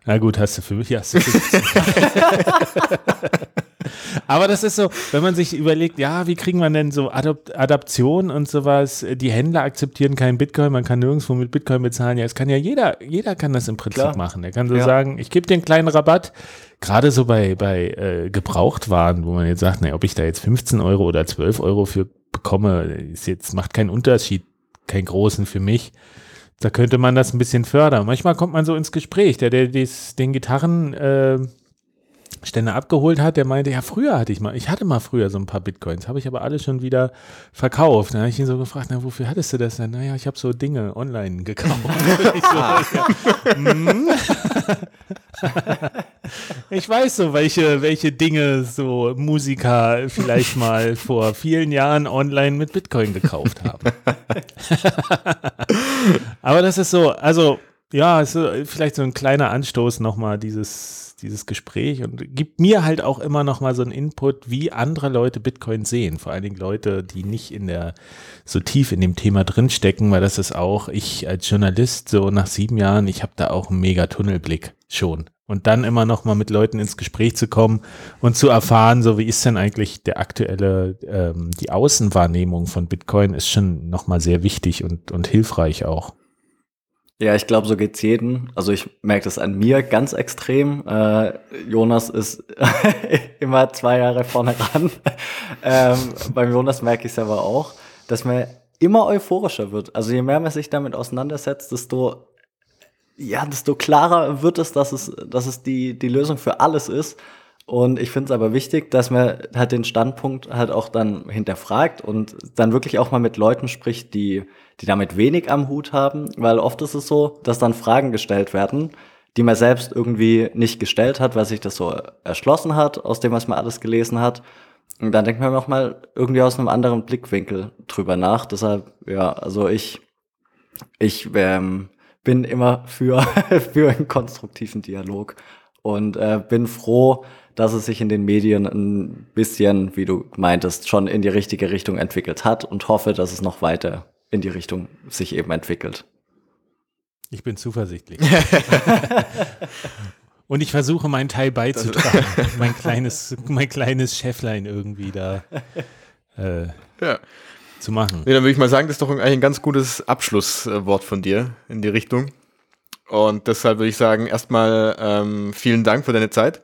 na gut, hast du für mich, hast du 15. Aber das ist so, wenn man sich überlegt, ja, wie kriegen man denn so Adop Adaption und sowas? Die Händler akzeptieren keinen Bitcoin, man kann nirgendwo mit Bitcoin bezahlen. Ja, es kann ja jeder, jeder kann das im Prinzip Klar. machen. Er kann so ja. sagen, ich gebe dir einen kleinen Rabatt. Gerade so bei, bei äh, Gebrauchtwaren, wo man jetzt sagt, naja, ob ich da jetzt 15 Euro oder 12 Euro für bekomme, ist jetzt, macht keinen Unterschied, keinen großen für mich. Da könnte man das ein bisschen fördern. Manchmal kommt man so ins Gespräch. Der, der des, den Gitarren, äh, Ständer abgeholt hat, der meinte, ja, früher hatte ich mal, ich hatte mal früher so ein paar Bitcoins, habe ich aber alle schon wieder verkauft. Dann habe ich ihn so gefragt, na, wofür hattest du das denn? Naja, ich habe so Dinge online gekauft. ich, so, ja, hm? ich weiß so, welche, welche Dinge so Musiker vielleicht mal vor vielen Jahren online mit Bitcoin gekauft haben. aber das ist so, also ja, ist vielleicht so ein kleiner Anstoß nochmal, dieses dieses Gespräch und gibt mir halt auch immer noch mal so einen Input, wie andere Leute Bitcoin sehen. Vor allen Dingen Leute, die nicht in der, so tief in dem Thema drinstecken, weil das ist auch, ich als Journalist, so nach sieben Jahren, ich habe da auch einen mega Tunnelblick schon. Und dann immer noch mal mit Leuten ins Gespräch zu kommen und zu erfahren, so wie ist denn eigentlich der aktuelle, ähm, die Außenwahrnehmung von Bitcoin ist schon noch mal sehr wichtig und, und hilfreich auch. Ja, ich glaube, so geht's jedem. Also ich merke das an mir ganz extrem. Äh, Jonas ist immer zwei Jahre vorne ran. ähm, beim Jonas merke ich es aber auch, dass man immer euphorischer wird. Also je mehr man sich damit auseinandersetzt, desto ja, desto klarer wird es, dass es, dass es die, die Lösung für alles ist. Und ich finde es aber wichtig, dass man halt den Standpunkt halt auch dann hinterfragt und dann wirklich auch mal mit Leuten spricht, die, die damit wenig am Hut haben, weil oft ist es so, dass dann Fragen gestellt werden, die man selbst irgendwie nicht gestellt hat, weil sich das so erschlossen hat, aus dem, was man alles gelesen hat. Und dann denkt man noch mal irgendwie aus einem anderen Blickwinkel drüber nach. Deshalb, ja, also ich, ich ähm, bin immer für, für einen konstruktiven Dialog und äh, bin froh, dass es sich in den Medien ein bisschen, wie du meintest, schon in die richtige Richtung entwickelt hat und hoffe, dass es noch weiter in die Richtung sich eben entwickelt. Ich bin zuversichtlich. und ich versuche meinen Teil beizutragen, mein kleines, mein kleines Cheflein irgendwie da äh, ja. zu machen. Nee, dann würde ich mal sagen, das ist doch eigentlich ein ganz gutes Abschlusswort von dir in die Richtung. Und deshalb würde ich sagen, erstmal ähm, vielen Dank für deine Zeit.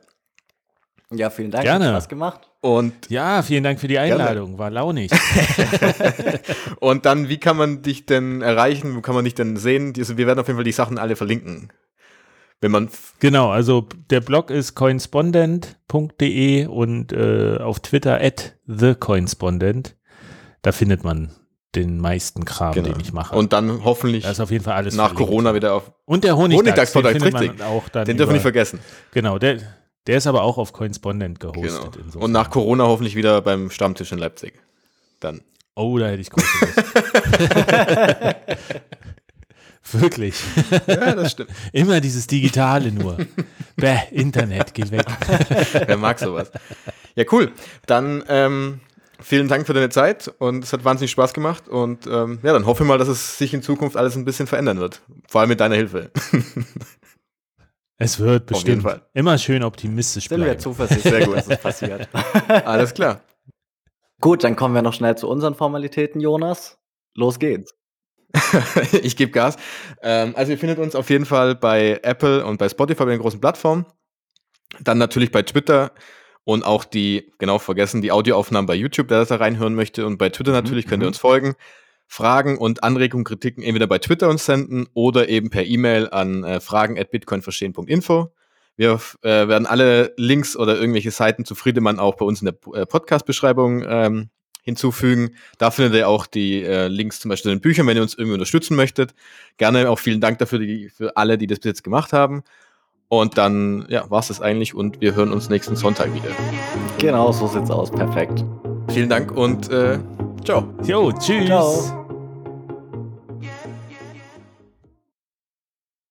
Ja, vielen Dank. Gerne. Hat Spaß gemacht. Und ja, vielen Dank für die Einladung. Gerne. War launig. und dann, wie kann man dich denn erreichen? Wo kann man dich denn sehen? Wir werden auf jeden Fall die Sachen alle verlinken. Wenn man genau, also der Blog ist coinspondent.de und äh, auf Twitter at thecoinspondent. Da findet man den meisten Kram, genau. den ich mache. Und dann hoffentlich das ist auf jeden Fall alles nach verlinkt. Corona wieder auf. Und der Honigdachs, Honigdachs richtig. Auch dann den dürfen wir nicht vergessen. Genau, der, der ist aber auch auf Correspondent gehostet. Genau. Und nach Corona hoffentlich wieder beim Stammtisch in Leipzig. Dann. Oh, da hätte ich große Wirklich. Ja, das stimmt. Immer dieses Digitale nur. Bäh, Internet, geh weg. Wer mag sowas? Ja, cool. Dann ähm, vielen Dank für deine Zeit und es hat wahnsinnig Spaß gemacht. Und ähm, ja, dann hoffe ich mal, dass es sich in Zukunft alles ein bisschen verändern wird. Vor allem mit deiner Hilfe. Es wird bestimmt. Immer schön optimistisch Sind bleiben. Sind wir zuversichtlich, Sehr gut. dass es passiert. Alles klar. Gut, dann kommen wir noch schnell zu unseren Formalitäten, Jonas. Los geht's. ich gebe Gas. Ähm, also ihr findet uns auf jeden Fall bei Apple und bei Spotify bei den großen Plattformen. Dann natürlich bei Twitter und auch die, genau vergessen, die Audioaufnahmen bei YouTube, der das da reinhören möchte. Und bei Twitter natürlich mhm. könnt ihr mhm. uns folgen. Fragen und Anregungen, Kritiken entweder bei Twitter uns senden oder eben per E-Mail an äh, fragen.bitcoinverstehen.info. Wir äh, werden alle Links oder irgendwelche Seiten zu Friedemann auch bei uns in der äh, Podcast-Beschreibung ähm, hinzufügen. Da findet ihr auch die äh, Links zum Beispiel zu den Büchern, wenn ihr uns irgendwie unterstützen möchtet. Gerne auch vielen Dank dafür die, für alle, die das bis jetzt gemacht haben. Und dann ja, war es das eigentlich und wir hören uns nächsten Sonntag wieder. Genau, so sieht's aus. Perfekt. Vielen Dank und äh, ciao. Jo, tschüss. Ciao.